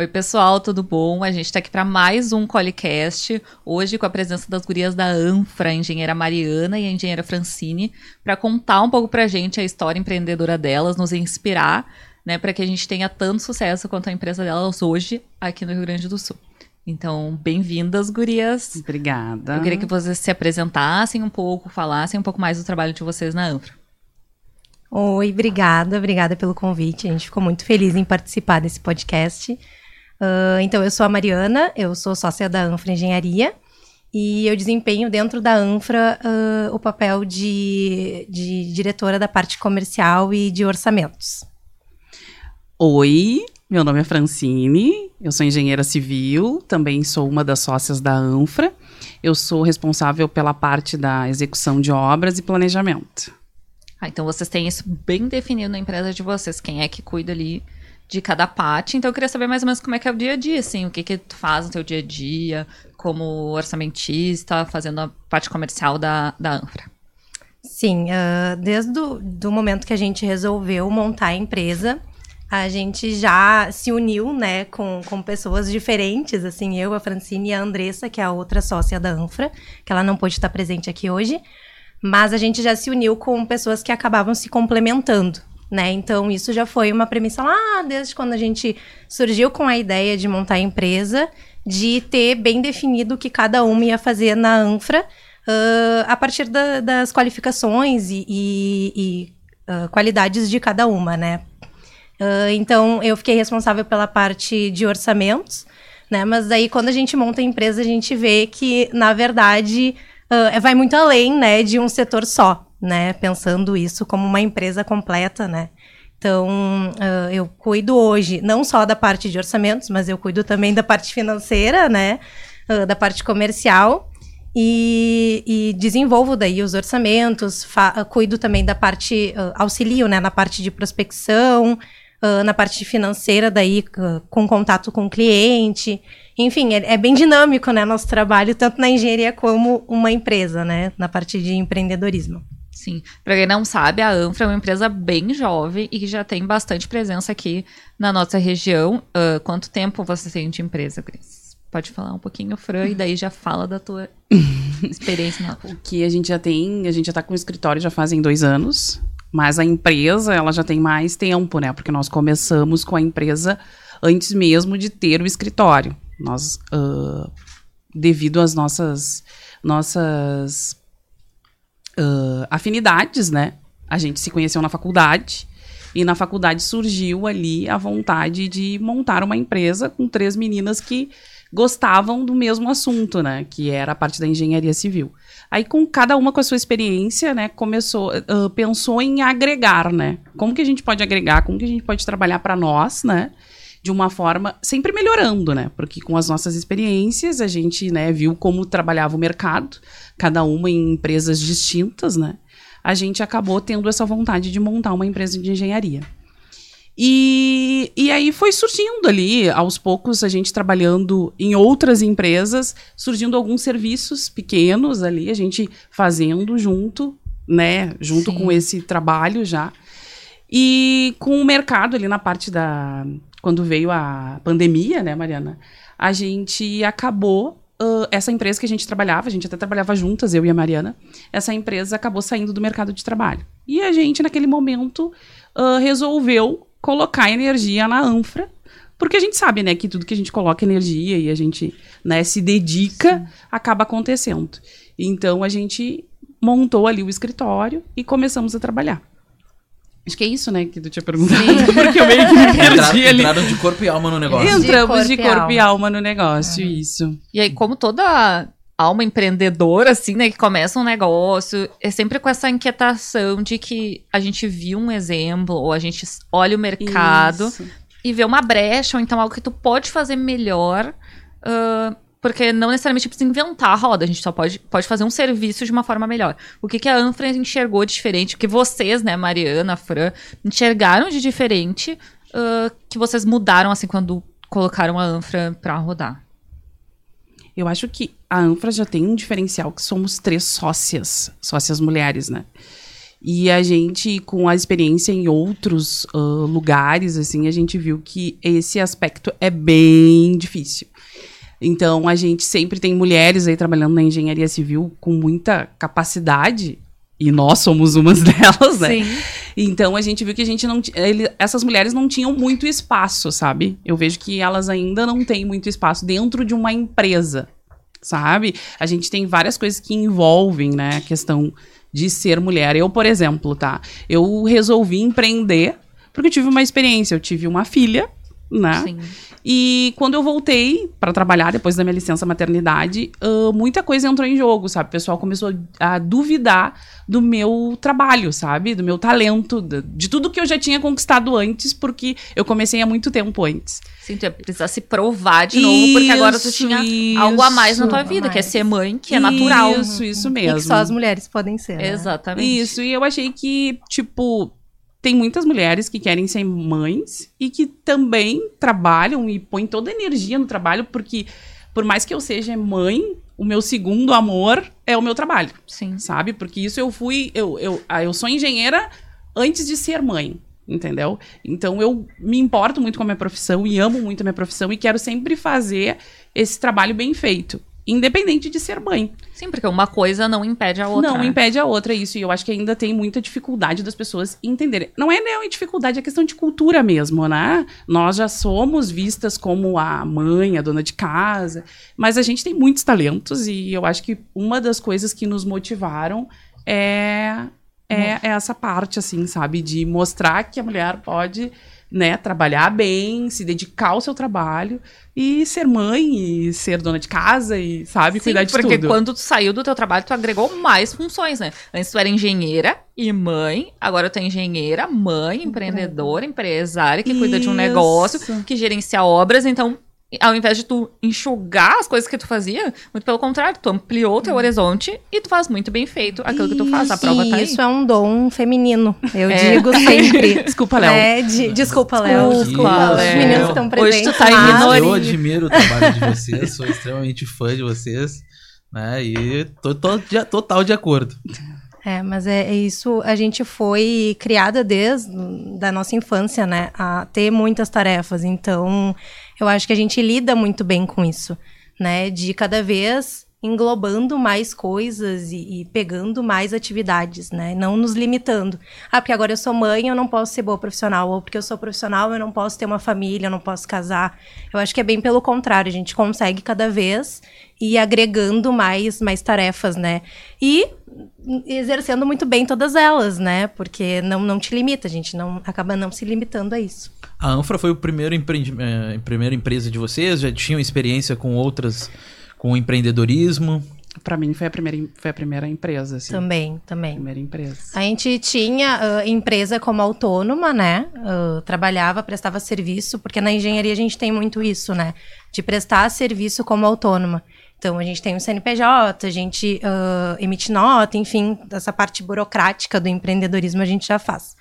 Oi, pessoal, tudo bom? A gente está aqui para mais um Colicast, hoje com a presença das gurias da Anfra, a engenheira Mariana e a engenheira Francine, para contar um pouco para a gente a história empreendedora delas, nos inspirar, né, para que a gente tenha tanto sucesso quanto a empresa delas hoje aqui no Rio Grande do Sul. Então, bem-vindas, gurias. Obrigada. Eu queria que vocês se apresentassem um pouco, falassem um pouco mais do trabalho de vocês na Anfra. Oi, obrigada, obrigada pelo convite. A gente ficou muito feliz em participar desse podcast. Uh, então, eu sou a Mariana, eu sou sócia da Anfra Engenharia e eu desempenho dentro da Anfra uh, o papel de, de diretora da parte comercial e de orçamentos. Oi, meu nome é Francine, eu sou engenheira civil, também sou uma das sócias da Anfra. Eu sou responsável pela parte da execução de obras e planejamento. Ah, então vocês têm isso bem definido na empresa de vocês, quem é que cuida ali de cada parte. Então eu queria saber mais ou menos como é que é o dia a dia, assim, o que que tu faz no teu dia a dia, como orçamentista, fazendo a parte comercial da, da Anfra. Sim, uh, desde o momento que a gente resolveu montar a empresa, a gente já se uniu, né, com, com pessoas diferentes, assim, eu, a Francine e a Andressa, que é a outra sócia da Anfra, que ela não pôde estar presente aqui hoje, mas a gente já se uniu com pessoas que acabavam se complementando né? Então isso já foi uma premissa lá desde quando a gente surgiu com a ideia de montar a empresa, de ter bem definido o que cada uma ia fazer na Anfra, uh, a partir da, das qualificações e, e, e uh, qualidades de cada uma, né? Uh, então eu fiquei responsável pela parte de orçamentos, né? Mas daí quando a gente monta a empresa a gente vê que na verdade vai muito além, né, de um setor só né? Pensando isso como uma empresa completa, né? Então, uh, eu cuido hoje não só da parte de orçamentos, mas eu cuido também da parte financeira, né? Uh, da parte comercial. E, e, desenvolvo daí os orçamentos, cuido também da parte, uh, auxilio né, na parte de prospecção, na parte financeira daí com contato com o cliente. Enfim, é, é, bem dinâmico, né, nosso trabalho, tanto na engenharia como uma empresa, né, na parte de empreendedorismo. Sim. Para quem não sabe, a Anfra é uma empresa bem jovem e que já tem bastante presença aqui na nossa região. Uh, quanto tempo você tem de empresa, Cris? Pode falar um pouquinho, Fran, e daí já fala da tua experiência na O que a gente já tem, a gente já tá com o escritório já fazem dois anos, mas a empresa, ela já tem mais tempo, né? Porque nós começamos com a empresa antes mesmo de ter o escritório. Nós, uh, devido às nossas, nossas uh, afinidades, né? A gente se conheceu na faculdade e na faculdade surgiu ali a vontade de montar uma empresa com três meninas que gostavam do mesmo assunto, né? Que era a parte da engenharia civil. Aí, com cada uma com a sua experiência, né? Começou, uh, pensou em agregar, né? Como que a gente pode agregar? Como que a gente pode trabalhar para nós, né? De uma forma sempre melhorando, né? Porque com as nossas experiências a gente, né? Viu como trabalhava o mercado, cada uma em empresas distintas, né? A gente acabou tendo essa vontade de montar uma empresa de engenharia. E, e aí foi surgindo ali, aos poucos, a gente trabalhando em outras empresas, surgindo alguns serviços pequenos ali, a gente fazendo junto, né? Junto Sim. com esse trabalho já. E com o mercado ali na parte da. Quando veio a pandemia, né, Mariana? A gente acabou uh, essa empresa que a gente trabalhava, a gente até trabalhava juntas, eu e a Mariana, essa empresa acabou saindo do mercado de trabalho. E a gente, naquele momento, uh, resolveu colocar energia na Anfra, porque a gente sabe, né, que tudo que a gente coloca energia e a gente, né, se dedica, Sim. acaba acontecendo. Então a gente montou ali o escritório e começamos a trabalhar. Acho que é isso, né, que tu tinha perguntado. Porque eu meio que me perdi ali. Entraram de corpo e alma no negócio. Entramos de corpo, de corpo e, alma. alma no negócio, é. isso. E aí, como toda alma empreendedora, assim, né, que começa um negócio, é sempre com essa inquietação de que a gente viu um exemplo, ou a gente olha o mercado isso. e vê uma brecha, ou então algo que tu pode fazer melhor. Uh, porque não necessariamente precisa inventar a roda, a gente só pode, pode fazer um serviço de uma forma melhor. O que, que a Anfra enxergou diferente, que vocês, né, Mariana, Fran, enxergaram de diferente, uh, que vocês mudaram, assim, quando colocaram a Anfra para rodar? Eu acho que a Anfra já tem um diferencial que somos três sócias, sócias mulheres, né? E a gente, com a experiência em outros uh, lugares, assim, a gente viu que esse aspecto é bem difícil. Então, a gente sempre tem mulheres aí trabalhando na engenharia civil com muita capacidade, e nós somos umas delas, né? Sim. Então, a gente viu que a gente não. Ele, essas mulheres não tinham muito espaço, sabe? Eu vejo que elas ainda não têm muito espaço dentro de uma empresa, sabe? A gente tem várias coisas que envolvem, né, a questão de ser mulher. Eu, por exemplo, tá? Eu resolvi empreender porque eu tive uma experiência. Eu tive uma filha, né? Sim. E quando eu voltei para trabalhar, depois da minha licença maternidade, uh, muita coisa entrou em jogo, sabe? O pessoal começou a duvidar do meu trabalho, sabe? Do meu talento, de, de tudo que eu já tinha conquistado antes, porque eu comecei há muito tempo antes. Sim, tu ia precisar se provar de novo, isso, porque agora tu tinha isso, algo a mais na tua vida, que é ser mãe, que é natural. Isso, isso mesmo. E que só as mulheres podem ser. Né? Exatamente. Isso, e eu achei que, tipo, tem muitas mulheres que querem ser mães e que também trabalham e põem toda a energia no trabalho, porque por mais que eu seja mãe, o meu segundo amor é o meu trabalho. Sim. Sabe? Porque isso eu fui. Eu, eu, ah, eu sou engenheira antes de ser mãe. Entendeu? Então eu me importo muito com a minha profissão e amo muito a minha profissão e quero sempre fazer esse trabalho bem feito independente de ser mãe. Sim, porque uma coisa não impede a outra. Não né? impede a outra, isso. E eu acho que ainda tem muita dificuldade das pessoas entenderem. Não é nem dificuldade, é questão de cultura mesmo, né? Nós já somos vistas como a mãe, a dona de casa, mas a gente tem muitos talentos e eu acho que uma das coisas que nos motivaram é, é, é essa parte, assim, sabe? De mostrar que a mulher pode né, trabalhar bem, se dedicar ao seu trabalho e ser mãe e ser dona de casa e, sabe, Sim, cuidar de porque tudo. porque quando tu saiu do teu trabalho, tu agregou mais funções, né? Antes tu era engenheira e mãe, agora tu é engenheira, mãe, empreendedora, empresária que Isso. cuida de um negócio, que gerencia obras, então ao invés de tu enxugar as coisas que tu fazia, muito pelo contrário, tu ampliou o teu hum. horizonte e tu faz muito bem feito aquilo que tu faz. A prova tá aí. Isso é um dom feminino, eu é. digo sempre. desculpa, Léo. É, de, desculpa, Léo. Desculpa, Léo. Os meninos estão presentes. Hoje tu tá em minoria. Eu admiro o trabalho de vocês, sou extremamente fã de vocês, né? E tô, tô de, total de acordo. É, mas é, é, isso, a gente foi criada desde da nossa infância, né, a ter muitas tarefas, então eu acho que a gente lida muito bem com isso, né? De cada vez englobando mais coisas e, e, pegando mais atividades, né? Não nos limitando. Ah, porque agora eu sou mãe, eu não posso ser boa profissional. Ou porque eu sou profissional, eu não posso ter uma família, eu não posso casar. Eu acho que é bem pelo contrário. A gente consegue cada vez ir agregando mais, mais tarefas, né? E exercendo muito bem todas elas, né? Porque não, não te limita, a gente não acaba não se limitando a isso. A Anfra foi o primeiro empreende, eh, primeira empresa de vocês? Já tinham experiência com outras, com empreendedorismo? Para mim foi a primeira, foi a primeira empresa, assim. Também, também. Primeira empresa. A gente tinha uh, empresa como autônoma, né? Uh, trabalhava, prestava serviço, porque na engenharia a gente tem muito isso, né? De prestar serviço como autônoma. Então, a gente tem o CNPJ, a gente uh, emite nota, enfim, essa parte burocrática do empreendedorismo a gente já faz.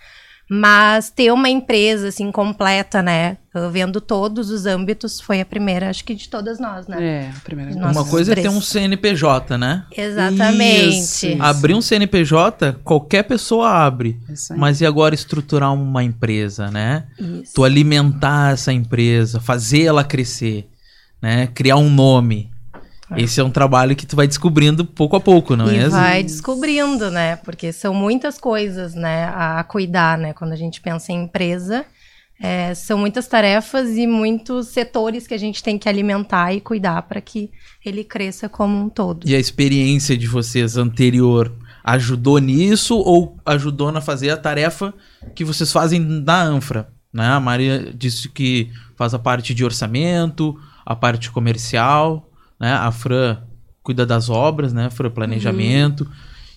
Mas ter uma empresa, assim, completa, né? Vendo todos os âmbitos, foi a primeira, acho que de todas nós, né? É, a primeira. Uma coisa é ter um CNPJ, né? Exatamente. Isso. Abrir um CNPJ, qualquer pessoa abre. Mas e agora estruturar uma empresa, né? Isso. Tu alimentar essa empresa, fazer ela crescer, né? Criar um nome. É. Esse é um trabalho que tu vai descobrindo pouco a pouco, não e é? vai descobrindo, né? Porque são muitas coisas, né, a cuidar, né? Quando a gente pensa em empresa, é, são muitas tarefas e muitos setores que a gente tem que alimentar e cuidar para que ele cresça como um todo. E a experiência de vocês anterior ajudou nisso ou ajudou na fazer a tarefa que vocês fazem na Anfra? Né? A Maria disse que faz a parte de orçamento, a parte comercial né? A Fran cuida das obras, né? Fran planejamento. Uhum.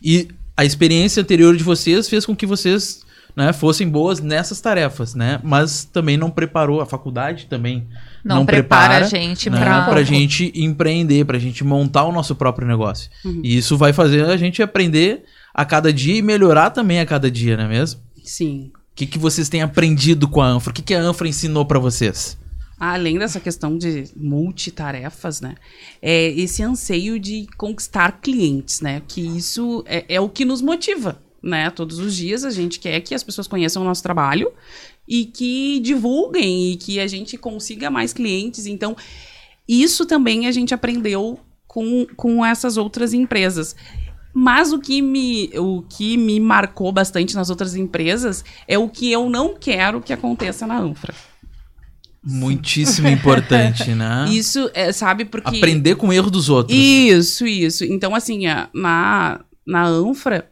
E a experiência anterior de vocês fez com que vocês né, fossem boas nessas tarefas, né? Mas também não preparou a faculdade também não, não prepara, prepara a gente né, para a gente empreender, para a gente montar o nosso próprio negócio. Uhum. E isso vai fazer a gente aprender a cada dia e melhorar também a cada dia, não é mesmo? Sim. O que, que vocês têm aprendido com a Anfra? O que, que a Anfra ensinou para vocês? Além dessa questão de multitarefas, né? É esse anseio de conquistar clientes, né? Que isso é, é o que nos motiva, né? Todos os dias a gente quer que as pessoas conheçam o nosso trabalho e que divulguem e que a gente consiga mais clientes. Então, isso também a gente aprendeu com, com essas outras empresas. Mas o que, me, o que me marcou bastante nas outras empresas é o que eu não quero que aconteça na Anfra. Muitíssimo importante, né? Isso, é, sabe, porque... Aprender com o erro dos outros. Isso, isso. Então, assim, na, na Anfra,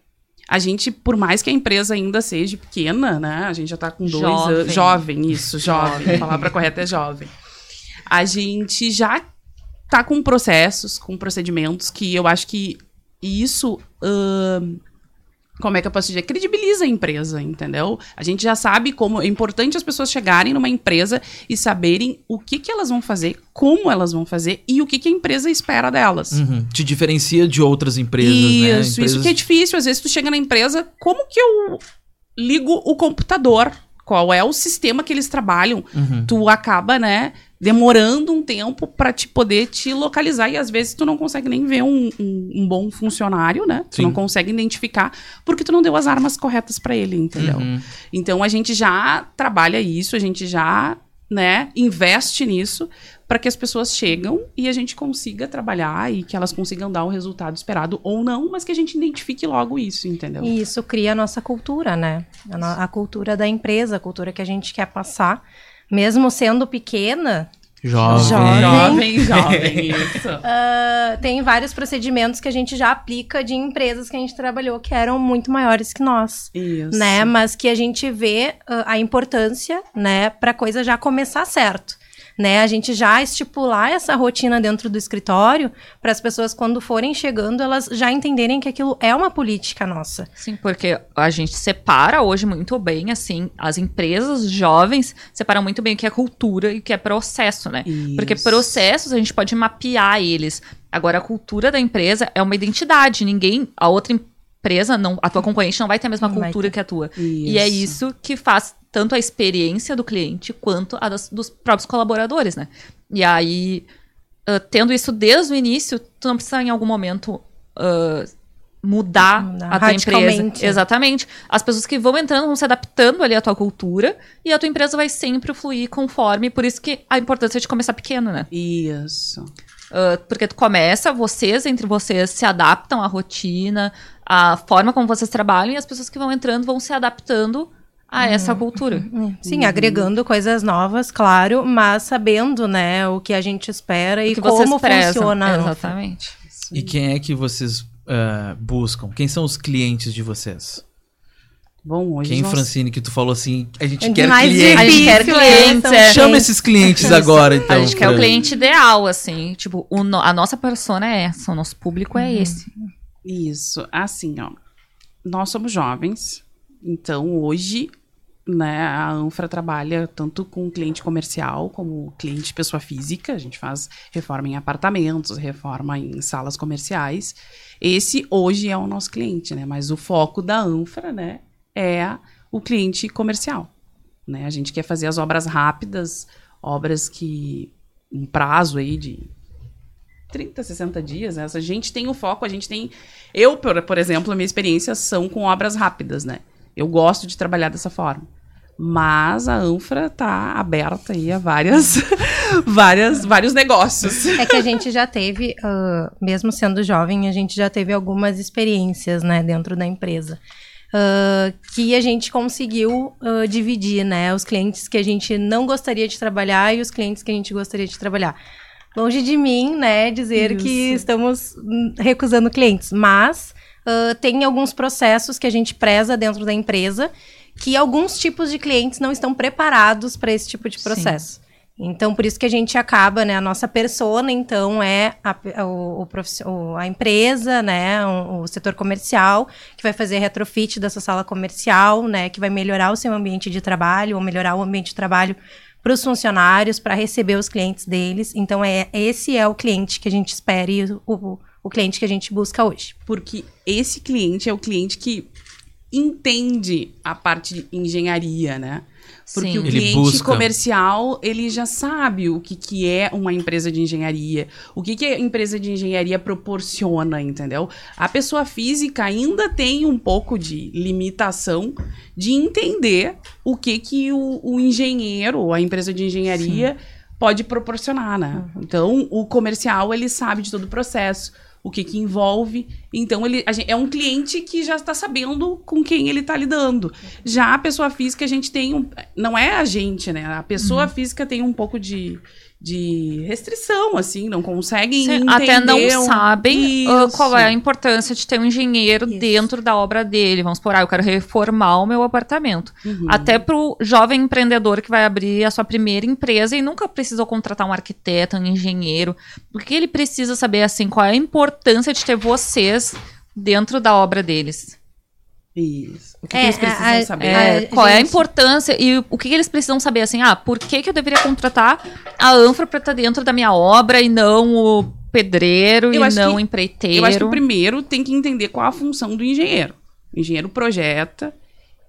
a gente, por mais que a empresa ainda seja pequena, né? A gente já tá com dois Jovem. anos. Jovem, isso, jovem. A palavra correta é jovem. A gente já tá com processos, com procedimentos que eu acho que isso. ahn, como é que eu posso dizer? Credibiliza a empresa, entendeu? A gente já sabe como é importante as pessoas chegarem numa empresa e saberem o que, que elas vão fazer, como elas vão fazer e o que, que a empresa espera delas. Uhum. Te diferencia de outras empresas, Isso, né? isso Empresas- que é difícil. Às vezes tu chega na empresa, como que eu ligo o computador? Qual é o sistema que eles trabalham? Uhum. Tu acaba, né, demorando um tempo pra te poder te localizar e às vezes tu não consegue nem ver um, um- um bom funcionário, né? Tu Sim. não consegue identificar porque tu não deu as armas corretas pra ele, entendeu? Uhum. Então a gente já trabalha isso, a gente já, né, investe nisso para que as pessoas chegam e a gente consiga trabalhar e que elas consigam dar o resultado esperado ou não, mas que a gente identifique logo isso, entendeu? E isso cria a nossa cultura, né? A, a cultura da empresa, a cultura que a gente quer passar. Mesmo sendo pequena, Jovem. Jovem. Jovem, jovem, isso. ah, tem vários procedimentos que a gente já aplica de empresas que a gente trabalhou que eram muito maiores que nós. Isso. Né, mas que a gente vê ah, a importância, né, para coisa já começar certo, né? A gente já estipular essa rotina dentro do escritório para as pessoas quando forem chegando elas já entenderem que aquilo é uma política nossa. Sim, porque a gente separa hoje muito bem, assim, as empresas jovens separam muito bem o que é cultura e o que é processo, né? Porque Isso. processos a gente pode mapear eles. Agora, a cultura da empresa é uma identidade. Ninguém, a outra empresa, não, a tua concorrente não vai ter a mesma Não cultura que a tua. E é isso que faz tanto a experiência do cliente quanto a das- dos próprios colaboradores, né? E aí, ah, tendo isso desde o início, tu não precisa em algum momento ah, mudar Mudar a tua empresa. Exatamente. As pessoas que vão entrando vão se adaptando ali à tua cultura e a tua empresa vai sempre fluir conforme. Por isso que a importância de começar pequeno, né? Isso. Ah, porque tu começa, vocês, entre vocês, se adaptam à rotina, à forma como vocês trabalham, e as pessoas que vão entrando vão se adaptando a Uhum. essa cultura. Sim, agregando coisas novas, claro, mas sabendo, né, o que a gente espera e como funciona. a Anfa. Exatamente. E quem é que vocês ah, buscam? Quem são os clientes de vocês? Bom, hoje Quem, nós- Francine, que tu falou assim, a gente É quer clientes. A gente quer Difícil clientes, é. Chama esses clientes agora, então. a gente quer o cliente ideal, assim. Tipo, o no- a nossa persona é essa, o nosso público Uhum. é esse. Isso, assim, ó. Nós somos jovens, então hoje, né, a Anfra trabalha tanto com cliente comercial como cliente pessoa física. A gente faz reforma em apartamentos, reforma em salas comerciais. Esse hoje é o nosso cliente, né? Mas o foco da Anfra, né, é o cliente comercial. Né? A gente quer fazer as obras rápidas, obras que um prazo aí de 30, 60 dias, né? A gente tem o foco, a gente tem. Eu, por, por exemplo, a minha experiência são com obras rápidas, né? Eu gosto de trabalhar dessa forma. Mas a Anfra tá aberta aí a várias, várias, vários negócios. É que a gente já teve, ah, mesmo sendo jovem, a gente já teve algumas experiências, né, dentro da empresa. ah, que a gente conseguiu ah, dividir, né, os clientes que a gente não gostaria de trabalhar e os clientes que a gente gostaria de trabalhar. Longe de mim, né, dizer que Isso. estamos hum, recusando clientes, mas ah, tem alguns processos que a gente preza dentro da empresa que alguns tipos de clientes não estão preparados para esse tipo de Sim. processo. Então, por isso que a gente acaba, né? A nossa persona, então, é a, o, o- a empresa, né? O, o setor comercial, que vai fazer retrofit dessa sala comercial, né? Que vai melhorar o seu ambiente de trabalho, ou melhorar o ambiente de trabalho para os funcionários, para receber os clientes deles. Então, é esse é o cliente que a gente espera e o, o, o cliente que a gente busca hoje. Porque esse cliente é o cliente que entende a parte de engenharia, né? Porque Sim. o Ele cliente busca. comercial, ele já sabe o que, que é uma empresa de engenharia, o que, que a empresa de engenharia proporciona, entendeu? A pessoa física ainda tem um pouco de limitação de entender o que, que o, o engenheiro, a empresa de engenharia, pode proporcionar, né? Então, o comercial, ele sabe de todo o processo, o que que envolve. Então, ele gente- é um cliente que já está sabendo com quem ele está lidando. Já a pessoa física, a gente tem um... Não é a gente, né? A pessoa física tem um pouco de, de restrição, assim, não conseguem Sim, entender... até não um- sabem ah, qual é a Isso. importância de ter um engenheiro Isso. dentro da obra dele. Vamos por aí, eu quero reformar o meu apartamento. Uhum. Até pro jovem empreendedor que vai abrir a sua primeira empresa e nunca precisou contratar um arquiteto, um engenheiro. O que ele precisa saber, assim, qual é a importância de ter vocês dentro da obra deles? Isso. O que, É, que eles precisam a- saber? É, A qual é a gente- importância e o que, que eles precisam saber, assim, ah, por que, que eu deveria contratar a Anfra para estar dentro da minha obra e não o pedreiro Eu e não que- o empreiteiro? Eu acho que primeiro tem que entender qual a função do engenheiro. O engenheiro projeta,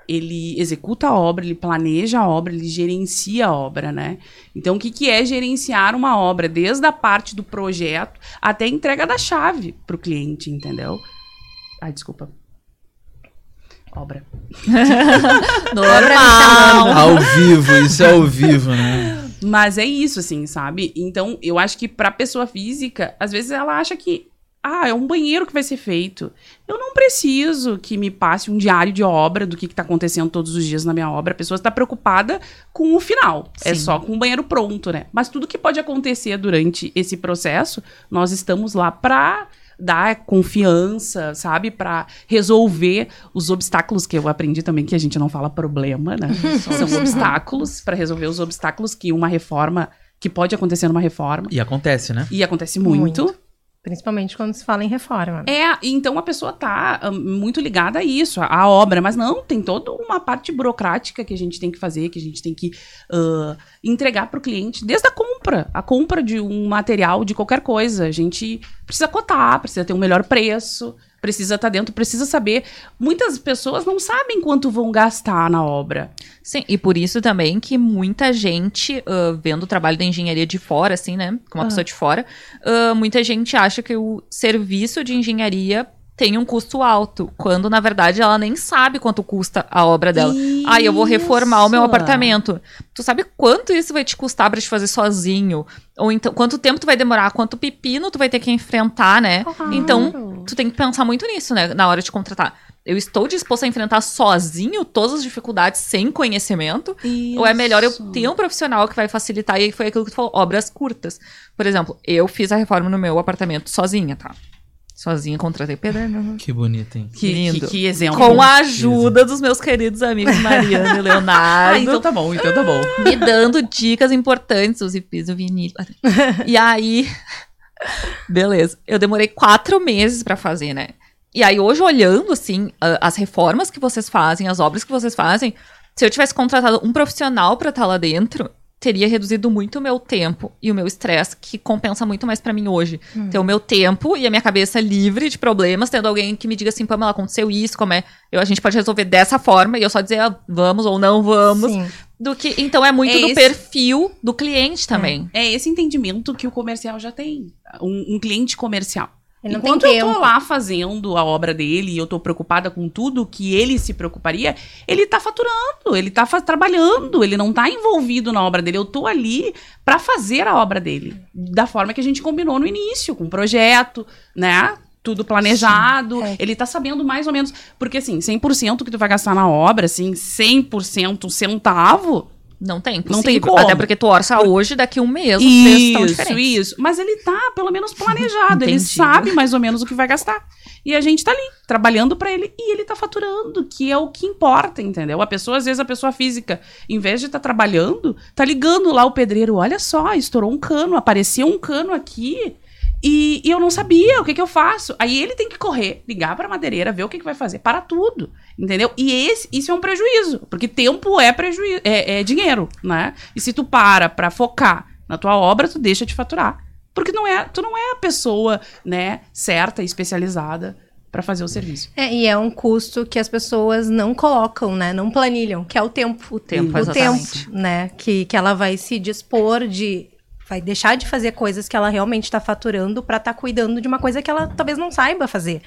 ele executa a obra, ele planeja a obra, ele gerencia a obra, né? Então, o que, que é gerenciar uma obra? Desde a parte do projeto até a entrega da chave para o cliente, entendeu? Ai, desculpa. Obra. Normal. Ao vivo, isso é ao vivo, né? Mas é isso, assim, sabe? Então, eu acho que pra pessoa física, às vezes ela acha que, ah, é um banheiro que vai ser feito. Eu não preciso que me passe um diário de obra do que, que tá acontecendo todos os dias na minha obra. A pessoa está preocupada com o final. É Sim. só com o banheiro pronto, né? Mas tudo que pode acontecer durante esse processo, nós estamos lá pra dar confiança, sabe? Pra resolver os obstáculos que eu aprendi também que a gente não fala problema, né? São obstáculos pra resolver os obstáculos que uma reforma que pode acontecer numa reforma E acontece, né? e acontece muito. Muito. Principalmente quando se fala em reforma. né? É, então a pessoa tá ah, muito ligada a isso, a, a obra, mas não, tem toda uma parte burocrática que a gente tem que fazer, que a gente tem que ah, entregar para o cliente, desde a compra, a compra de um material, de qualquer coisa. A gente precisa cotar, precisa ter um melhor preço, precisa estar dentro, precisa saber. Muitas pessoas não sabem quanto vão gastar na obra. Sim, e por isso também que muita gente, ah, vendo o trabalho da engenharia de fora, assim, né? Como uma Ah. pessoa de fora, ah, muita gente acha que o serviço de engenharia tem um custo alto, quando na verdade ela nem sabe quanto custa a obra dela. Ah, eu vou reformar o meu Isso. apartamento. Tu sabe quanto isso vai te custar pra te fazer sozinho? Ou então, quanto tempo tu vai demorar? Quanto pepino tu vai ter que enfrentar, né? Claro. Então, tu tem que pensar muito nisso, né? Na hora de contratar. Eu estou disposto a enfrentar sozinho todas as dificuldades sem conhecimento? Ou é melhor eu Isso. ter um profissional que vai facilitar? E aí foi aquilo que tu falou, obras curtas. Por exemplo, eu fiz a reforma no meu apartamento sozinha, tá? Sozinha, contratei pedreiro. Que bonito, hein? Que, Lindo. que, que exemplo. Com a ajuda dos meus queridos amigos Mariana e Leonardo. Ah, então tá bom, então tá bom. me dando dicas importantes, use piso vinil. E aí, beleza. Eu demorei quatro meses pra fazer, né? E aí, hoje, olhando, assim, as reformas que vocês fazem, as obras que vocês fazem, se eu tivesse contratado um profissional pra estar lá dentro, teria reduzido muito o meu tempo e o meu estresse, que compensa muito mais pra mim hoje. Ter o meu tempo e a minha cabeça livre de problemas, tendo alguém que me diga assim, Pamela, aconteceu isso, como é? Eu, a gente pode resolver dessa forma, e eu só dizer, ah, vamos ou não vamos. Sim. Do que, então é muito É do esse- perfil do cliente também. É esse entendimento que o comercial já tem. Um, um cliente comercial. Enquanto eu tô lá fazendo a obra dele e eu tô preocupada com tudo que ele se preocuparia, ele tá faturando, ele tá fa- trabalhando, ele não tá envolvido na obra dele. Eu tô ali pra fazer a obra dele. Da forma que a gente combinou no início, com o projeto, né? Tudo planejado. É. Ele tá sabendo mais ou menos. Porque, assim, 100% que tu vai gastar na obra, assim, 100% um centavo, Não tem, Não tem como. Até porque tu orça hoje, daqui um mês, os preços estão Isso, diferentes. isso. Mas ele tá, pelo menos, planejado. ele sabe mais ou menos o que vai gastar. E a gente tá ali, trabalhando pra ele. E ele tá faturando, que é o que importa, entendeu? A pessoa, às vezes, a pessoa física, em vez de estar trabalhando, tá ligando lá o pedreiro. Olha só, estourou um cano, apareceu um cano aqui. E, e eu não sabia, o que que eu faço? Aí ele tem que correr, ligar pra madeireira, ver o que que vai fazer. Para tudo, entendeu? E esse, isso é um prejuízo, porque tempo é prejuízo, é, é dinheiro, né? E se tu para pra focar na tua obra, tu deixa de faturar. Porque não é, tu não é a pessoa, né, certa e especializada para fazer o serviço. É, e é um custo que as pessoas não colocam, né? Não planilham, que é o tempo. O tempo, o exatamente. tempo, né? Que, que ela vai se dispor de. Vai deixar de fazer coisas que ela realmente está faturando para estar tá cuidando de uma coisa que ela talvez não saiba fazer.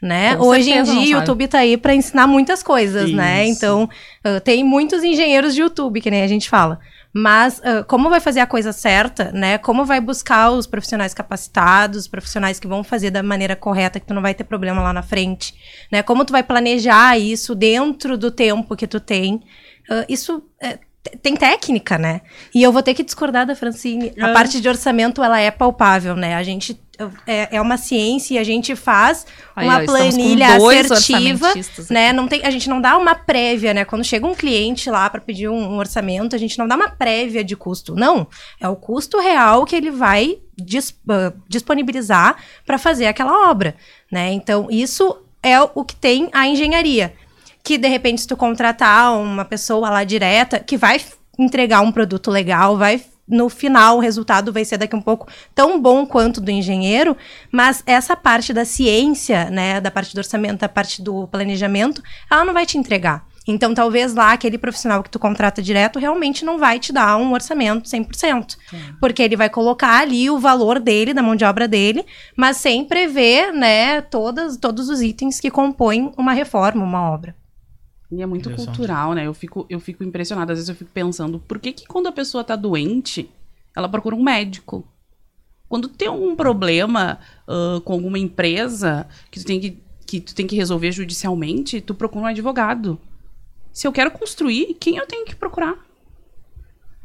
Né? Com Hoje em dia, o. YouTube tá aí para ensinar muitas coisas, né? Isso. Então, ah, tem muitos engenheiros de YouTube, que nem a gente fala. Mas ah, como vai fazer a coisa certa, né? Como vai buscar os profissionais capacitados, os profissionais que vão fazer da maneira correta, que tu não vai ter problema lá na frente, né? Como tu vai planejar isso dentro do tempo que tu tem. Ah, isso é, tem técnica, né? E eu vou ter que discordar da Francine. A Ah. parte de orçamento, ela é palpável, né? A gente é, é uma ciência e a gente faz uma planilha assertiva, né? Não tem, a gente não dá uma prévia, né? Quando chega um cliente lá para pedir um, um orçamento, a gente não dá uma prévia de custo. Não, é o custo real que ele vai dis- ah, disponibilizar para fazer aquela obra, né? Então, isso é o que tem a engenharia. Que de repente, se tu contratar uma pessoa lá direta, que vai entregar um produto legal, vai no final o resultado vai ser daqui um pouco tão bom quanto do engenheiro, mas essa parte da ciência, né, da parte do orçamento, da parte do planejamento, ela não vai te entregar. Então, talvez lá aquele profissional que tu contrata direto realmente não vai te dar um orçamento 100%. Porque ele vai colocar ali o valor dele, da mão de obra dele, mas sem prever, né, todas, todos os itens que compõem uma reforma, uma obra. E é muito cultural, né? Eu fico, eu fico impressionada. Às vezes eu fico pensando, por que que quando a pessoa tá doente, ela procura um médico? Quando tem algum problema ah, com alguma empresa que tu, tem que, que tu tem que resolver judicialmente, tu procura um advogado. Se eu quero construir, quem eu tenho que procurar?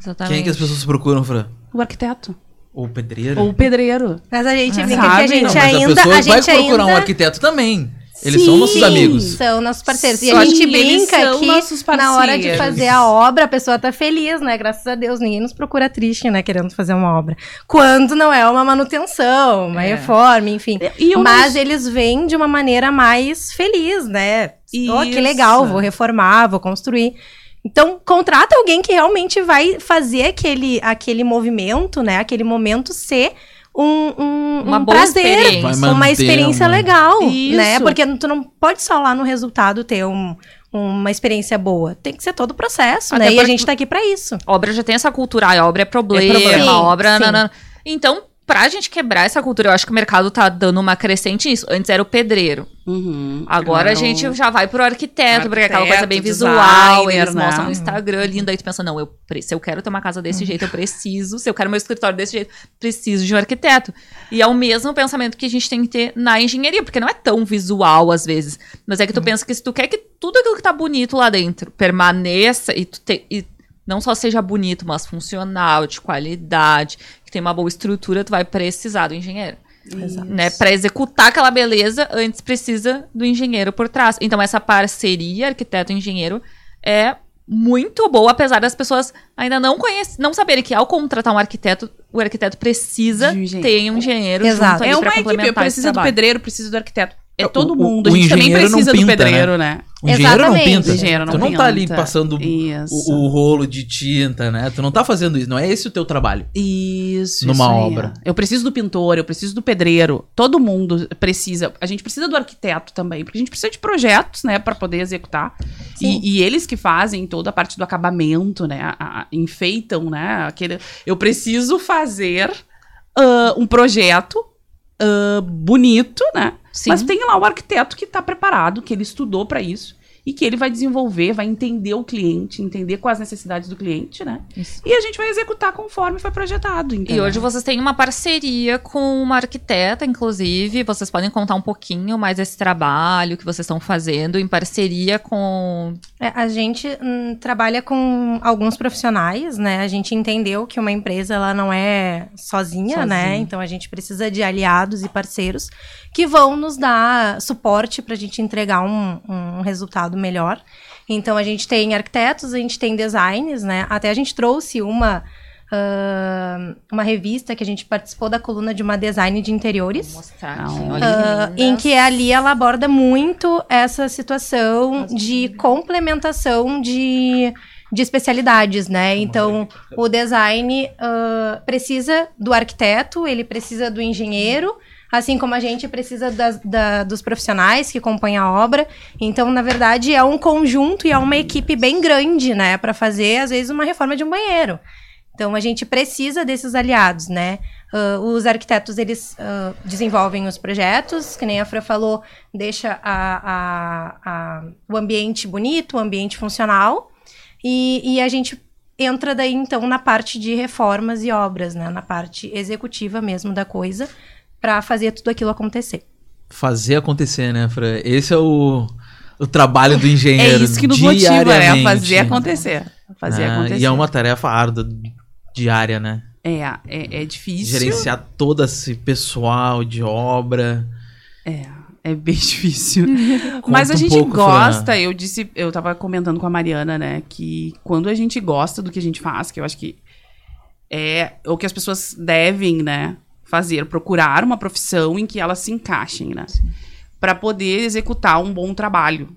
Exatamente. Quem é que as pessoas procuram, Fran? O arquiteto. Ou pedreiro? Ou o pedreiro. Mas a gente Ah, brinca que a gente Não, mas ainda. a pessoa a vai gente procurar um ainda... arquiteto também. Eles são nossos Sim. amigos. São nossos parceiros. E Só a gente brinca que na hora de fazer a obra, a pessoa tá feliz, né? Graças a Deus, ninguém nos procura triste, né? Querendo fazer uma obra. Quando não é uma manutenção, uma É. reforma, enfim. E Mas não- eles vêm de uma maneira mais feliz, né? Oh, que Isso. legal, vou reformar, vou construir. Então, contrata alguém que realmente vai fazer aquele, aquele movimento, né? Aquele momento ser um, um, Uma um boa prazer, experiência. Uma experiência legal, Isso. né? Porque tu não pode só lá no resultado ter um- uma experiência boa. Tem que ser todo o processo, Até né? E a gente tá aqui pra isso. A obra já tem essa cultura, a obra é problema, É problema. a obra... Sim, sim. nanana. Então, pra gente quebrar essa cultura, eu acho que o mercado tá dando uma crescente nisso. Antes era o pedreiro. Uhum. Agora a gente já vai pro arquiteto, porque é aquela coisa bem Arquiteto, visual, designer, eles né? mostram no Instagram lindo, aí tu pensa, não, eu, se eu quero ter uma casa desse jeito, eu preciso, se eu quero meu escritório desse jeito, preciso de um arquiteto. E é o mesmo pensamento que a gente tem que ter na engenharia, porque não é tão visual às vezes, mas é que tu pensa que se tu quer que tudo aquilo que tá bonito lá dentro permaneça e tu te, e não só seja bonito, mas funcional, de qualidade, tem uma boa estrutura, tu vai precisar do engenheiro né, para executar aquela beleza, antes precisa do engenheiro por trás. Então essa parceria arquiteto e engenheiro é muito boa, apesar das pessoas ainda não conhecer, não saberem que ao contratar um arquiteto, o arquiteto precisa um ter um engenheiro Exato. É uma equipe, precisa do pedreiro, precisa do arquiteto. É O- todo o- mundo. o a gente também engenheiro não precisa do pinta, pedreiro, né? O engenheiro não pinta. Engenheiro não tu não tá ali pinta. passando Isso. o, o rolo de tinta, né? Tu não tá fazendo isso. Não é esse o teu trabalho. Isso. Numa isso obra. Eu preciso do pintor, eu preciso do pedreiro. Todo mundo precisa. A gente precisa do arquiteto também, porque a gente precisa de projetos, né, para poder executar. E, e eles que fazem toda a parte do acabamento, né, a- a- enfeitam, né, aquele. Eu preciso fazer ah, um projeto ah, bonito, né? Sim. Mas tem lá o arquiteto que está preparado, que ele estudou para isso. E que ele vai desenvolver, vai entender o cliente, entender quais as necessidades do cliente, né? Isso. E a gente vai executar conforme foi projetado. E hoje vocês têm uma parceria com uma arquiteta, inclusive. Vocês podem contar um pouquinho mais desse trabalho que vocês estão fazendo em parceria com. É, a gente hum, trabalha com alguns profissionais, né? A gente entendeu que uma empresa ela não é sozinha, Sozinha. né? Então a gente precisa de aliados e parceiros que vão nos dar suporte para a gente entregar um, um resultado melhor. Então a gente tem arquitetos, a gente tem designers, né? Até a gente trouxe uma ah, uma revista que a gente participou da coluna de uma design de interiores. Vou mostrar que em que ali ela aborda muito essa situação de complementação de, de especialidades, né? Então, o design ah, precisa do arquiteto, ele precisa do engenheiro, assim como a gente precisa da, dos profissionais que compõem a obra. Então, na verdade, é um conjunto e é uma equipe bem grande, né, para fazer, às vezes, uma reforma de um banheiro. Então, a gente precisa desses aliados, né? Uh, os arquitetos, eles uh, desenvolvem os projetos, que nem a Fran falou, deixa a, a, a, o ambiente bonito, o ambiente funcional, e, e a gente entra daí, então, na parte de reformas e obras, né? Na parte executiva mesmo da coisa, para fazer tudo aquilo acontecer. Fazer acontecer, né, Fran? Esse é o, o trabalho do engenheiro. É isso que nos motiva, né? Fazer acontecer. Fazer Ah, acontecer. E é uma tarefa árdua diária, né? É, é, é difícil. Gerenciar todo esse pessoal de obra. É, é bem difícil. Mas a um gente pouco, gosta, Fran. eu disse, eu tava comentando com a Mariana, né, que quando a gente gosta do que a gente faz, que eu acho que é o que as pessoas devem, né, fazer, procurar uma profissão em que elas se encaixem, né, para poder executar um bom trabalho.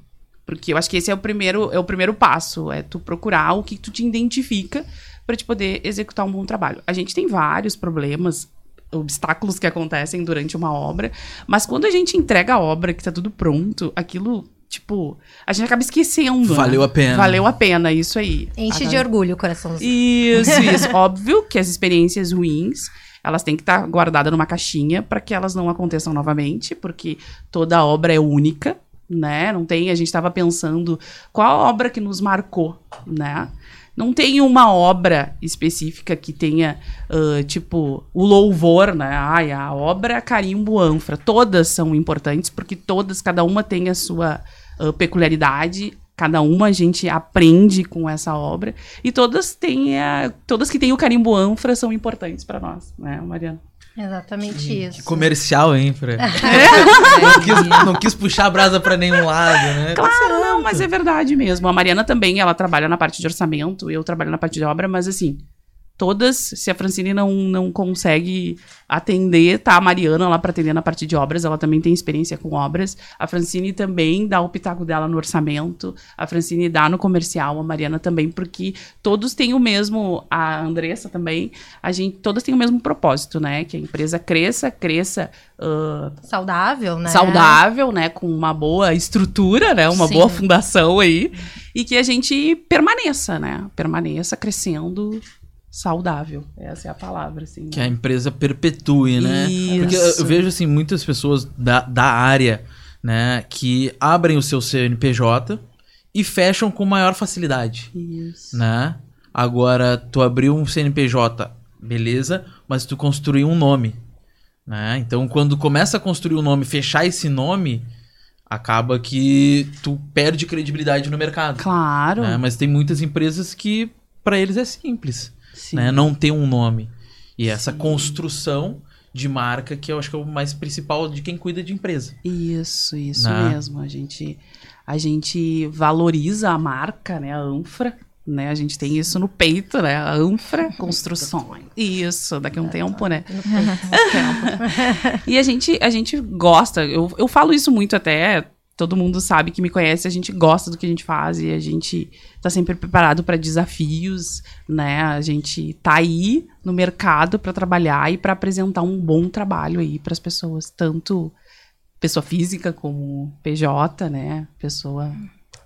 Porque eu acho que esse é o primeiro, é o primeiro passo, é tu procurar o que tu te identifica para te poder executar um bom trabalho. A gente tem vários problemas, obstáculos que acontecem durante uma obra, mas quando a gente entrega a obra, que tá tudo pronto, aquilo, tipo, a gente acaba esquecendo. Valeu né? a pena. Valeu a pena, isso aí. Enche Ah, de orgulho o coraçãozinho. Isso, isso. Óbvio que as experiências ruins, elas têm que estar guardadas numa caixinha para que elas não aconteçam novamente, porque toda obra é única, né? Não tem, a gente estava pensando qual obra que nos marcou, né? Não tem uma obra específica que tenha, ah, tipo, o louvor, né? Ai, a obra Carimbo Anfra. Todas são importantes, porque todas, cada uma tem a sua ah, peculiaridade, cada uma a gente aprende com essa obra, e todas têm a, todas que têm o Carimbo Anfra são importantes para nós, né, Mariana? Exatamente isso. Que comercial, hein, Fran? É. não, quis, não quis puxar a brasa pra nenhum lado, né? Claro, não, mas é verdade mesmo. A Mariana também, ela trabalha na parte de orçamento, eu trabalho na parte de obra, mas assim, todas, se a Francine não, não consegue atender, tá a Mariana lá para atender na parte de obras, ela também tem experiência com obras. A Francine também dá o pitaco dela no orçamento, a Francine dá no comercial, a Mariana também, porque todos têm o mesmo, a Andressa também, a gente, todas têm o mesmo propósito, né? Que a empresa cresça, cresça ah, Saudável, né? saudável, né, com uma boa estrutura, né, uma Sim. boa fundação aí, e que a gente permaneça, né, permaneça crescendo saudável. Essa é a palavra, assim. Que a empresa perpetue, né? Isso. Porque eu, vejo, assim, muitas pessoas da, da área, né, que abrem o seu CNPJ e fecham com maior facilidade, Isso. né? Agora, tu abriu um CNPJ, beleza, mas tu construiu um nome, né? Então, quando começa a construir um nome, fechar esse nome, acaba que tu perde credibilidade no mercado. Claro. né? Mas tem muitas empresas que, para eles, é simples Sim. Né? Não ter um nome. E essa Sim. construção de marca que eu acho que é o mais principal de quem cuida de empresa. Isso, isso Né? mesmo. A gente, a gente valoriza a marca, né, a Anfra, né? A gente tem isso no peito, né? A Anfra Construções. Isso, daqui a um tempo, né? E a gente, a gente gosta, eu, eu falo isso muito até, todo mundo sabe que me conhece, a gente gosta do que a gente faz e a gente tá sempre preparado para desafios, né? A gente tá aí no mercado para trabalhar e para apresentar um bom trabalho aí para as pessoas, tanto pessoa física como PJ, né? Pessoa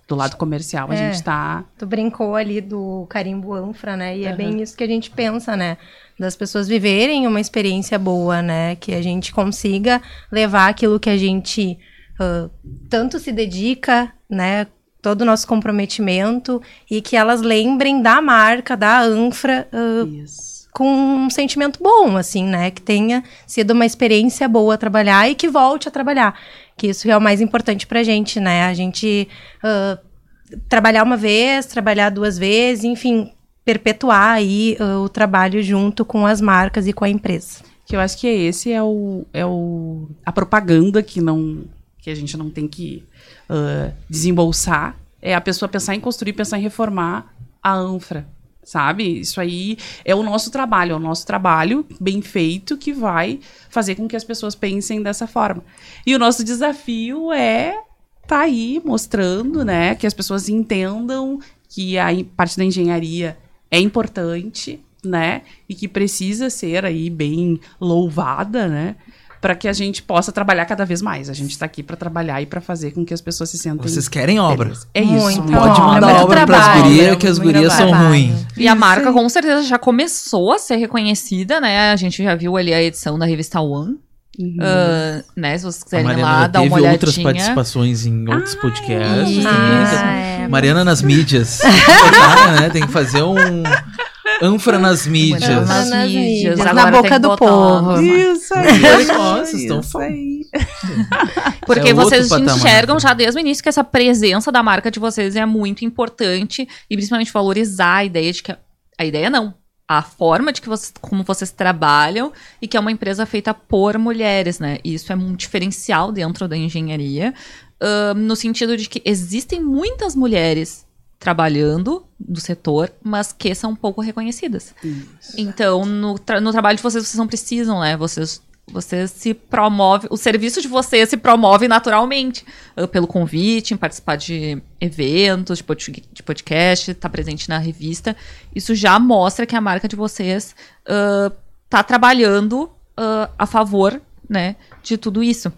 do lado comercial, a É. gente tá Tu brincou ali do carimbo Anfra, né? E é Aham. bem isso que a gente pensa, né? Das pessoas viverem uma experiência boa, né? Que a gente consiga levar aquilo que a gente ah, tanto se dedica, né? Todo o nosso comprometimento e que elas lembrem da marca, da Anfra, isso. com um sentimento bom, assim, né? Que tenha sido uma experiência boa trabalhar e que volte a trabalhar. Que isso é o mais importante pra gente, né? A gente ah, trabalhar uma vez, trabalhar duas vezes, enfim, perpetuar aí o trabalho junto com as marcas e com a empresa. Que eu acho que esse é o, é o a propaganda que não que a gente não tem que ah, desembolsar é a pessoa pensar em construir, pensar em reformar a Anfra, sabe? Isso aí é o nosso trabalho, é o nosso trabalho bem feito que vai fazer com que as pessoas pensem dessa forma. E o nosso desafio é tá aí mostrando, né, que as pessoas entendam que a parte da engenharia é importante, né, e que precisa ser aí bem louvada, né, para que a gente possa trabalhar cada vez mais. A gente está aqui para trabalhar e para fazer com que as pessoas se sentem. Vocês querem obra? É isso. Muito Pode obra, mandar muito obra pras trabalho, gurias, que as gurias são ruins. E a marca com certeza já começou a ser reconhecida, né? A gente já viu ali a edição da revista One. Uhum. Ah, né? Se vocês quiserem lá, dar uma teve olhadinha. outras participações em outros podcasts. isso. Ah, é. Mariana nas mídias. Tá, né? Tem que fazer um ânfora nas mídias. Nas Nas mídias, agora na boca do povo. Isso aí. Nossa, vocês estão aí. Porque É vocês patamar. enxergam já desde o início que essa presença da marca de vocês é muito importante e principalmente valorizar a ideia de que. A ideia não. A forma de que vocês, como vocês trabalham e que é uma empresa feita por mulheres, né? E isso é um diferencial dentro da engenharia, ahn, no sentido de que existem muitas mulheres trabalhando do setor, mas que são pouco reconhecidas. Então, no, tra- no trabalho de vocês, vocês não precisam, né? Vocês, vocês se promove, o serviço de vocês se promove naturalmente ah, pelo convite, em participar de eventos, de, pod- de podcast, estar presente na revista. Isso já mostra que a marca de vocês está trabalhando ah, a favor, né, de tudo isso.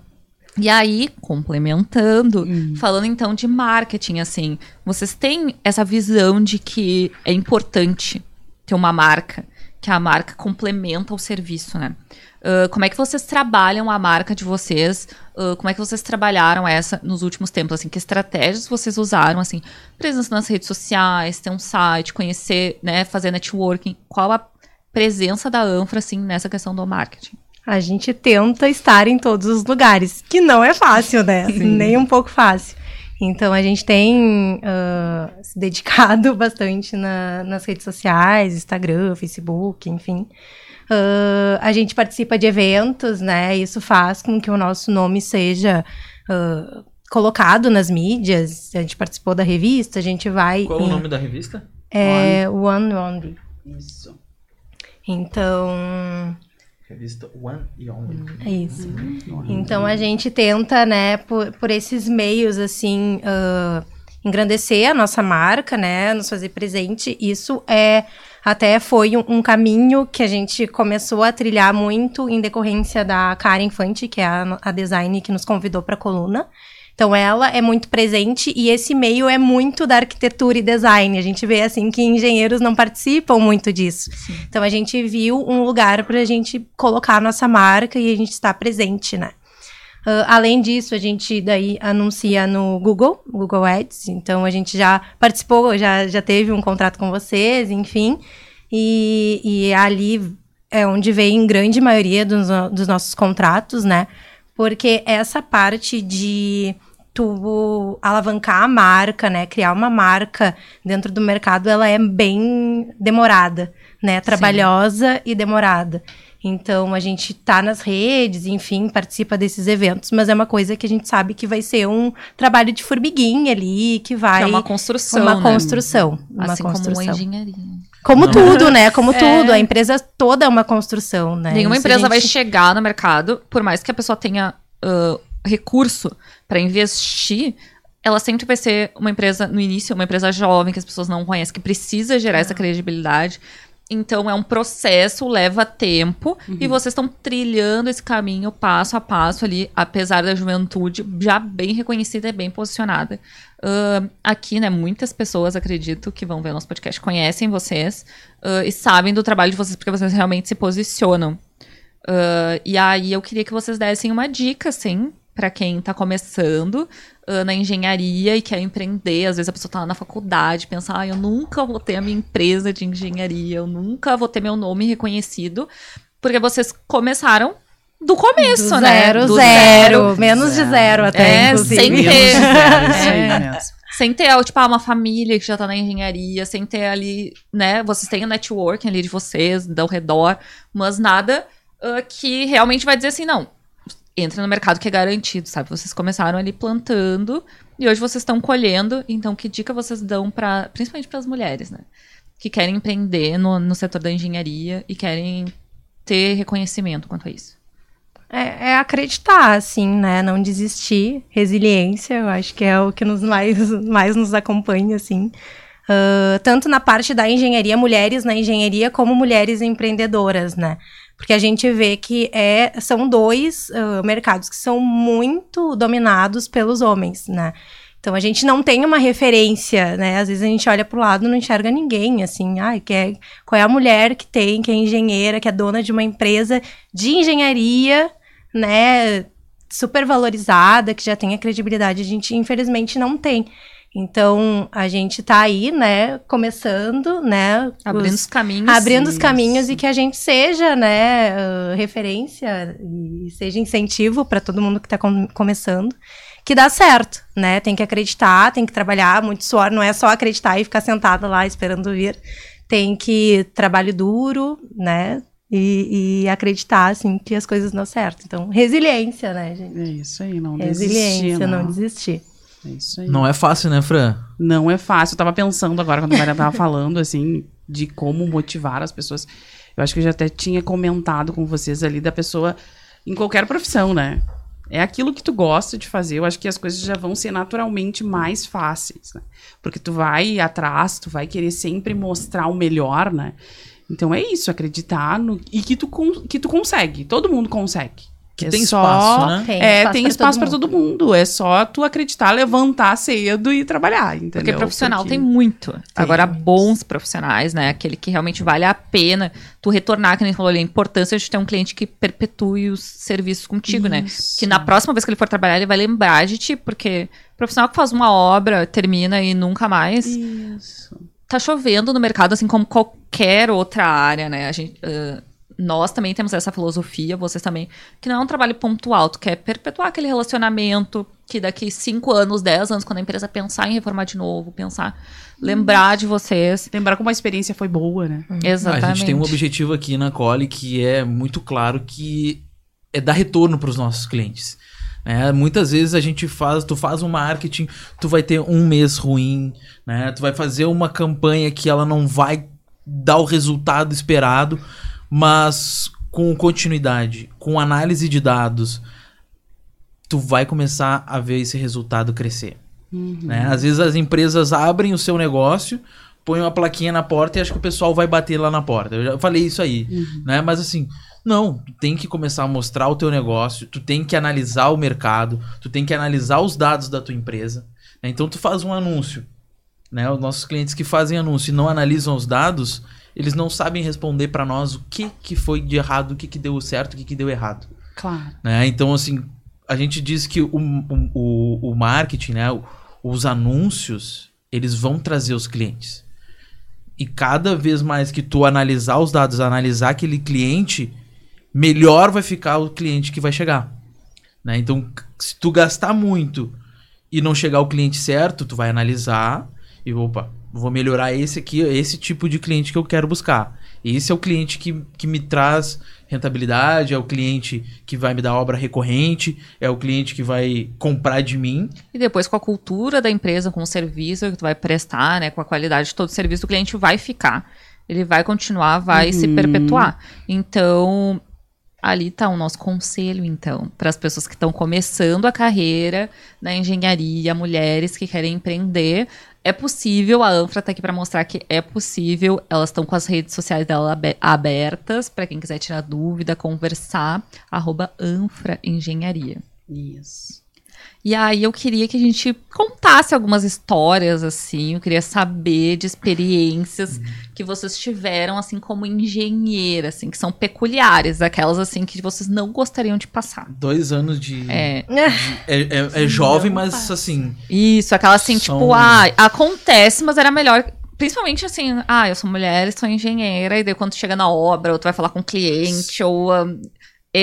E aí, complementando, falando então de marketing, assim, vocês têm essa visão de que é importante ter uma marca, que a marca complementa o serviço, né? Ah, como é que vocês trabalham a marca de vocês? Ah, como é que vocês trabalharam essa nos últimos tempos? Assim, que estratégias vocês usaram? Assim, presença nas redes sociais, ter um site, conhecer, né, fazer networking. Qual a presença da Anfra, assim, nessa questão do marketing? A gente tenta estar em todos os lugares, que não é fácil, né? Nem um pouco fácil. Então a gente tem ah, se dedicado bastante na- nas redes sociais, Instagram, Facebook, enfim. Ah, a gente participa de eventos, né? Isso faz com que o nosso nome seja ah, colocado nas mídias. A gente participou da revista, a gente vai. Qual é o em- nome da revista? É One Only. Isso. Então. Revista One e Only. É isso. Então a gente tenta, né, por, por esses meios, assim, ah, engrandecer a nossa marca, né, nos fazer presente. Isso é até foi um, um caminho que a gente começou a trilhar muito em decorrência da Karen Infante, que é a, a design que nos convidou para a coluna. Então ela é muito presente e esse meio é muito da arquitetura e design. A gente vê assim que engenheiros não participam muito disso. Então a gente viu um lugar para a gente colocar a nossa marca e a gente estar presente, né? Ah, além disso, a gente daí anuncia no Google, Google Ads. Então a gente já participou, já, já teve um contrato com vocês, enfim. E, e ali é onde vem grande maioria dos, dos nossos contratos, né? Porque essa parte de tu alavancar a marca, né? Criar uma marca dentro do mercado, ela é bem demorada, né? Trabalhosa e demorada. Então, a gente tá nas redes, enfim, participa desses eventos, mas é uma coisa que a gente sabe que vai ser um trabalho de formiguinha ali, que vai... Que é uma construção, Uma né? construção. Uma Assim como construção. uma engenharia. Como Não. tudo, né? Como É. tudo. A empresa toda é uma construção, né? Nenhuma Isso empresa vai gente- chegar no mercado, por mais que a pessoa tenha ah, recurso para investir, ela sempre vai ser uma empresa, no início, uma empresa jovem, que as pessoas não conhecem, que precisa gerar essa credibilidade. Então, é um processo, leva tempo, e vocês estão trilhando esse caminho passo a passo ali, apesar da juventude já bem reconhecida e bem posicionada. Ah, aqui, né, muitas pessoas, acredito, que vão ver nosso podcast, conhecem vocês ah, e sabem do trabalho de vocês, porque vocês realmente se posicionam. Ah, e aí eu queria que vocês dessem uma dica, assim, para quem tá começando ah, na engenharia e quer empreender. Às vezes a pessoa tá lá na faculdade, pensa, ah, eu nunca vou ter a minha empresa de engenharia, eu nunca vou ter meu nome reconhecido. Porque vocês começaram do começo, do né? Zero, Do zero, Menos de zero até, É, inclusive. sem Menos ter. zero, isso aí É. mesmo. Sem ter, tipo, ah, uma família que já tá na engenharia, sem ter ali, né? Vocês têm o networking ali de vocês, ao redor, mas nada ah, que realmente vai dizer assim, não, entra no mercado que é garantido, sabe? Vocês começaram ali plantando e hoje vocês estão colhendo, então que dica vocês dão para, principalmente para as mulheres, né? Que querem empreender no, no setor da engenharia e querem ter reconhecimento quanto a isso. É, é acreditar, assim, né? Não desistir. Resiliência, eu acho que é o que nos mais, mais nos acompanha, assim. Ah, tanto na parte da engenharia, mulheres na engenharia, como mulheres empreendedoras, né? Porque a gente vê que é, são dois uh, mercados que são muito dominados pelos homens, né? Então a gente não tem uma referência, né? Às vezes a gente olha para o lado e não enxerga ninguém, assim, ai, que é, qual é a mulher que tem, que é engenheira, que é dona de uma empresa de engenharia, né? Super valorizada, que já tem a credibilidade, a gente infelizmente não tem. Então, a gente tá aí, né, começando, né? Abrindo os, os caminhos. Abrindo os caminhos e que a gente seja, né, uh, referência e seja incentivo para todo mundo que tá com começando. Que dá certo, né? Tem que acreditar, tem que trabalhar. Muito suor, não é só acreditar e ficar sentada lá esperando vir. Tem que trabalho duro, né? E, e, acreditar, assim, que as coisas dão certo. Então, resiliência, né, gente? É isso aí, não resiliência, desistir. Resiliência, não desistir. É isso aí. Não é fácil, né, Fran? Não é fácil. Eu tava pensando agora, quando a Maria tava falando, assim, de como motivar as pessoas. Eu acho que eu já até tinha comentado com vocês ali da pessoa em qualquer profissão, né? É aquilo que tu gosta de fazer. Eu acho que as coisas já vão ser naturalmente mais fáceis, né? Porque tu vai atrás, tu vai querer sempre mostrar o melhor, né? Então é isso, acreditar no e que tu, que tu consegue. Todo mundo consegue. Que é tem só, espaço, né? Tem é, espaço tem espaço para todo, todo, mundo. É só tu acreditar, levantar cedo e trabalhar, entendeu? Porque profissional Porque... tem muito. Tem Agora, muitos. bons profissionais, né? Aquele que realmente vale a pena tu retornar, que nem falou ali, a importância de ter um cliente que perpetue os serviços contigo, né? Isso. né? Que na próxima vez que ele for trabalhar, ele vai lembrar de ti, porque profissional que faz uma obra, termina e nunca mais. Isso. Tá chovendo no mercado, assim como qualquer outra área, né? A gente. Uh, nós também temos essa filosofia, vocês também, que não é um trabalho pontual, tu quer perpetuar aquele relacionamento que daqui 5 anos, 10 anos, quando a empresa pensar em reformar de novo, pensar, lembrar de vocês. Lembrar como a experiência foi boa, né? Hum. Exatamente. A gente tem um objetivo aqui na Cole que é muito claro que é dar retorno para os nossos clientes. né muitas vezes a gente faz, tu faz um marketing, tu vai ter um mês ruim, né? Tu vai fazer uma campanha que ela não vai dar o resultado esperado, mas com continuidade, com análise de dados, tu vai começar a ver esse resultado crescer. Uhum. Né? Às vezes as empresas abrem o seu negócio, põem uma plaquinha na porta e acho que o pessoal vai bater lá na porta. Eu já falei isso aí, uhum. né? Mas assim, não, tu tem que começar a mostrar o teu negócio, tu tem que analisar o mercado, tu tem que analisar os dados da tua empresa. Né? Então tu faz um anúncio, né? Os nossos clientes que fazem anúncio e não analisam os dados, eles não sabem responder para nós o que, que foi de errado, o que, que deu certo, o que, que deu errado. Claro. Né? Então, assim, a gente diz que o, o, o marketing, né, os anúncios, eles vão trazer os clientes. E cada vez mais que tu analisar os dados, analisar aquele cliente, melhor vai ficar o cliente que vai chegar. Né? Então, se tu gastar muito e não chegar o cliente certo, tu vai analisar e opa, vou melhorar esse aqui, esse tipo de cliente que eu quero buscar. Esse é o cliente que, que me traz rentabilidade, é o cliente que vai me dar obra recorrente, é o cliente que vai comprar de mim. E depois com a cultura da empresa, com o serviço que tu vai prestar, né, com a qualidade de todo o serviço, o cliente vai ficar. Ele vai continuar, vai uhum. se perpetuar. Então, ali está o nosso conselho, então, para as pessoas que estão começando a carreira na engenharia, mulheres que querem empreender, é possível, a Anfra tá aqui para mostrar que é possível. Elas estão com as redes sociais dela abertas para quem quiser tirar dúvida, conversar. Arroba Anfra Engenharia. Isso. E aí eu queria que a gente contasse algumas histórias, assim. Eu queria saber de experiências uhum. que vocês tiveram, assim, como engenheira, assim, que são peculiares, aquelas, assim, que vocês não gostariam de passar. Dois anos de. É. De, é, é, é jovem, mas assim. Isso, aquela assim, são... tipo, ah, acontece, mas era melhor Principalmente assim, ah, eu sou mulher, sou engenheira, e daí quando chega na obra, ou tu vai falar com o cliente, ou um,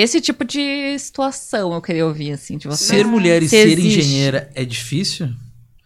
esse tipo de situação eu queria ouvir, assim, de você. Ser mulher e ser existe. engenheira é difícil?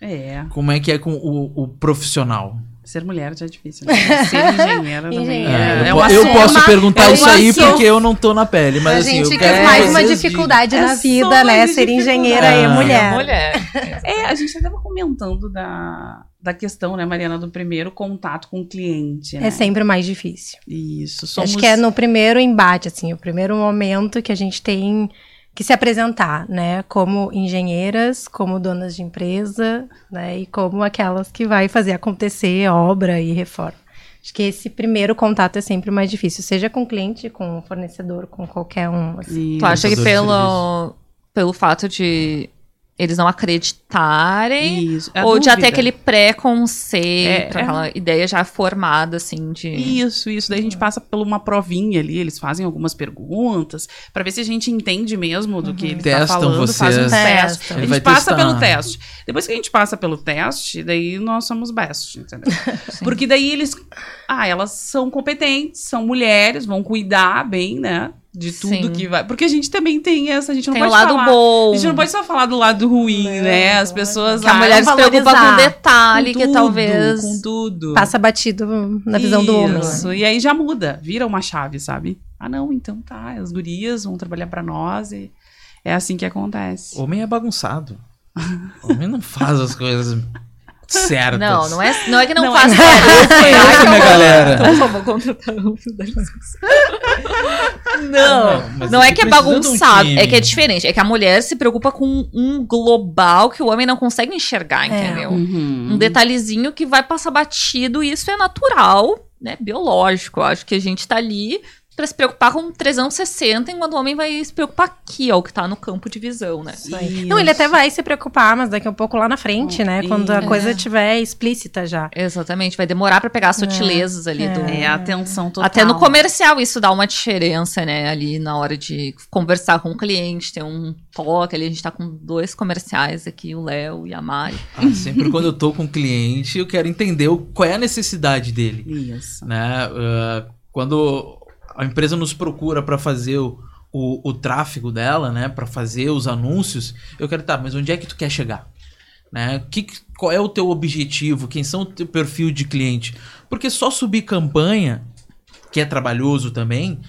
É. Como é que é com o, o profissional? Ser mulher já é difícil, né? Ser engenheira também. É, é eu, eu posso perguntar é isso aí porque eu não tô na pele, mas a assim, gente eu quero mais uma dificuldade de... na é vida, né? Ser engenheira e mulher. mulher. É, a gente estava comentando da da questão, né, Mariana, do primeiro contato com o cliente. Né? É sempre mais difícil. Isso. Somos... Acho que é no primeiro embate, assim, o primeiro momento que a gente tem que se apresentar, né, como engenheiras, como donas de empresa, né, e como aquelas que vai fazer acontecer obra e reforma. Acho que esse primeiro contato é sempre o mais difícil, seja com cliente, com fornecedor, com qualquer um. Assim. Tu acha que pelo, pelo fato de eles não acreditarem, Isso, é ou de até dúvida. aquele preconceito, É, é. aquela ideia já formada, assim, de... Isso, isso. Daí a gente passa por uma provinha ali, eles fazem algumas perguntas pra ver se a gente entende mesmo do que ele tá Testam falando, faz um vocês. teste. Testam. A gente passa testar. pelo teste. Depois que a gente passa pelo teste, daí nós somos best, entendeu? Porque daí eles, ah, elas são competentes, são mulheres, vão cuidar bem, né? De tudo Sim. que vai. Porque a gente também tem essa, a gente não Tem o pode lado falar. bom. A gente não pode só falar do lado ruim, Não, né? As não, pessoas Que a ah, mulher se preocupa com detalhe, com que tudo, talvez... com tudo. Passa batido na visão do homem. Isso, e aí já muda, vira uma chave, sabe? Ah, não, então tá, as gurias vão trabalhar pra nós e é assim que acontece. Homem é bagunçado. Homem não faz as coisas certas. Não, não é, não é que não, Não, faz é- certo. Ai, minha galera. Então, por favor, contratar um dá licença. Não, não é é que é um bagunçado, time. é que é diferente. É que a mulher se preocupa com um global que o homem não consegue enxergar, entendeu? Uhum. Um detalhezinho que vai passar batido e isso é natural, né? Biológico. Eu acho que a gente tá ali pra se preocupar com 360, enquanto o homem vai se preocupar aqui, ó, o que tá no campo de visão, né? Não, ele até vai se preocupar, mas daqui a pouco lá na frente, né? Quando a É. coisa estiver explícita já. Exatamente, vai demorar pra pegar as sutilezas ali do. É a atenção total. Até no comercial isso dá uma diferença, né? Ali na hora de conversar com o cliente, ter um toque ali. A gente tá com dois comerciais aqui, o Léo e a Mari. Ah, sempre quando eu tô com um cliente, eu quero entender o- qual é a necessidade dele. Isso. né? Ah, quando a empresa nos procura para fazer o, o, o tráfego dela, né? Para fazer os anúncios, eu quero tá, mas onde é que tu quer chegar? Né? Que, qual é o teu objetivo? Quem são o teu perfil de cliente? Porque só subir campanha, que é trabalhoso também,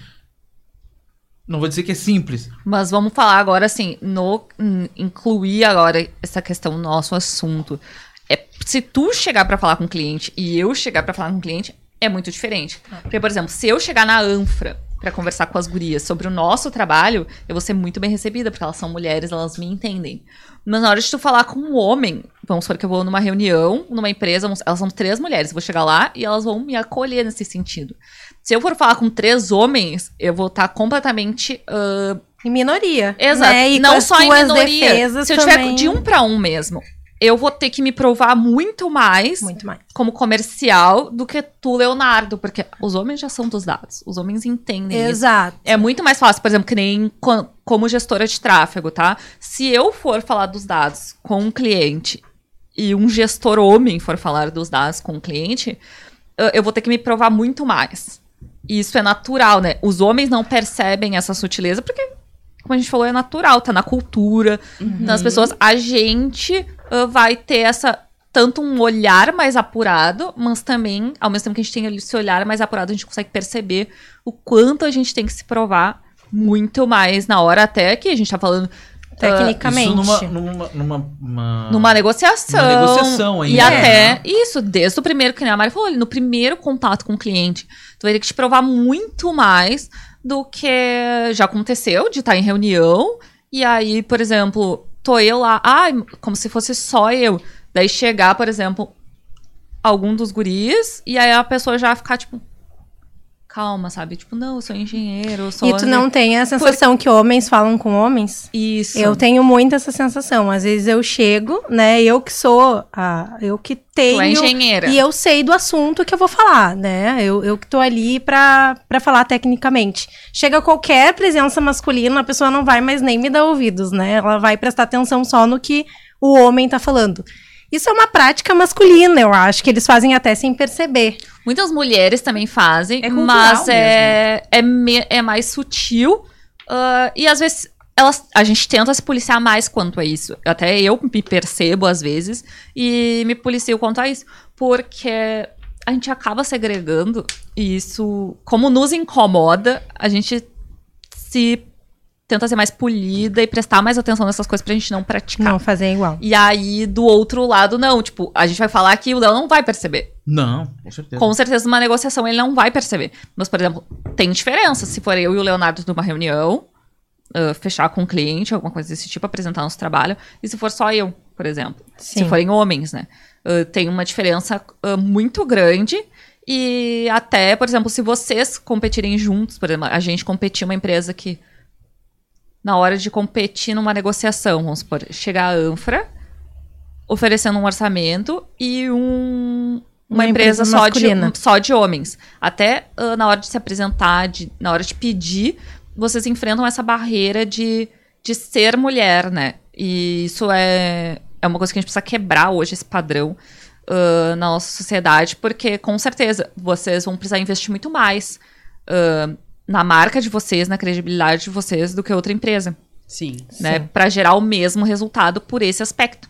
não vou dizer que é simples. Mas vamos falar agora, assim, no incluir agora essa questão no nosso assunto. É, se tu chegar pra falar com o cliente e eu chegar pra falar com o cliente, é muito diferente. Porque, por exemplo, se eu chegar na Anfra pra conversar com as gurias sobre o nosso trabalho, eu vou ser muito bem recebida, porque elas são mulheres, elas me entendem. Mas na hora de tu falar com um homem, vamos supor que eu vou numa reunião, numa empresa, elas são três mulheres, eu vou chegar lá e elas vão me acolher nesse sentido. Se eu for falar com três homens, eu vou estar completamente ah, Em minoria. Exato. Né? E não só em minoria. Se eu tiver também, de um pra um mesmo, eu vou ter que me provar muito mais Muito mais. como comercial do que tu, Leonardo, porque os homens já são dos dados. Os homens entendem isso. Exato. É muito mais fácil, por exemplo, que nem co- como gestora de tráfego, tá? Se eu for falar dos dados com um cliente e um gestor homem for falar dos dados com um cliente, eu- vou ter que me provar muito mais. E isso é natural, né? Os homens não percebem essa sutileza porque, como a gente falou, é natural, tá na cultura, nas pessoas. A gente ah, vai ter essa tanto um olhar mais apurado, mas também, ao mesmo tempo que a gente tem esse olhar mais apurado, a gente consegue perceber o quanto a gente tem que se provar muito mais na hora, até que a gente tá falando Tecnicamente. Isso numa, numa, numa, uma- numa negociação. Numa negociação ainda, E né? até isso, desde o primeiro, que nem a Mari falou, no primeiro contato com o cliente, tu vai ter que te provar muito mais do que já aconteceu de estar em reunião. E aí, por exemplo, tô eu lá, ai, como se fosse só eu. Daí chegar, por exemplo, algum dos guris, e aí a pessoa já ficar, tipo, calma, sabe? Tipo, não, eu sou engenheiro, eu sou. E tu não tem a sensação que homens falam com homens? Isso. Eu tenho muito essa sensação. Às vezes eu chego, né? Eu que sou a. Eu que tenho. Tu é engenheira. E eu sei do assunto que eu vou falar, né? Eu, eu que tô ali pra, pra falar tecnicamente. Chega qualquer presença masculina, a pessoa não vai mais nem me dar ouvidos, né? Ela vai prestar atenção só no que o homem tá falando. Isso é uma prática masculina, eu acho, que eles fazem até sem perceber. Muitas mulheres também fazem, É cultural mas é, é, me- é mais sutil. ah, e às vezes elas, a gente tenta se policiar mais quanto a isso. Até eu me percebo às vezes e me policio quanto a isso. Porque a gente acaba segregando e isso, como nos incomoda, a gente se tenta ser mais polida e prestar mais atenção nessas coisas pra gente não praticar. Não fazer igual. E aí, do outro lado, não. Tipo, a gente vai falar que o Léo não vai perceber. Não, com certeza. Com certeza, numa negociação ele não vai perceber. Mas, por exemplo, tem diferença. Se for eu e o Leonardo numa reunião, ah, fechar com um cliente, alguma coisa desse tipo, apresentar nosso trabalho, e se for só eu, por exemplo. Sim. Se forem homens, né? Ah, tem uma diferença ah, muito grande. E até, por exemplo, se vocês competirem juntos, por exemplo, a gente competir uma empresa que na hora de competir numa negociação, vamos supor, chegar a Anfra oferecendo um orçamento e um, uma, Uma empresa, empresa só, de, só de homens. Até ah, na hora de se apresentar, de- na hora de pedir, vocês enfrentam essa barreira de, de ser mulher, né? E isso é, é uma coisa que a gente precisa quebrar hoje, esse padrão ah, na nossa sociedade, porque com certeza vocês vão precisar investir muito mais ah, na marca de vocês, na credibilidade de vocês, do que outra empresa Sim. né? Pra gerar o mesmo resultado por esse aspecto.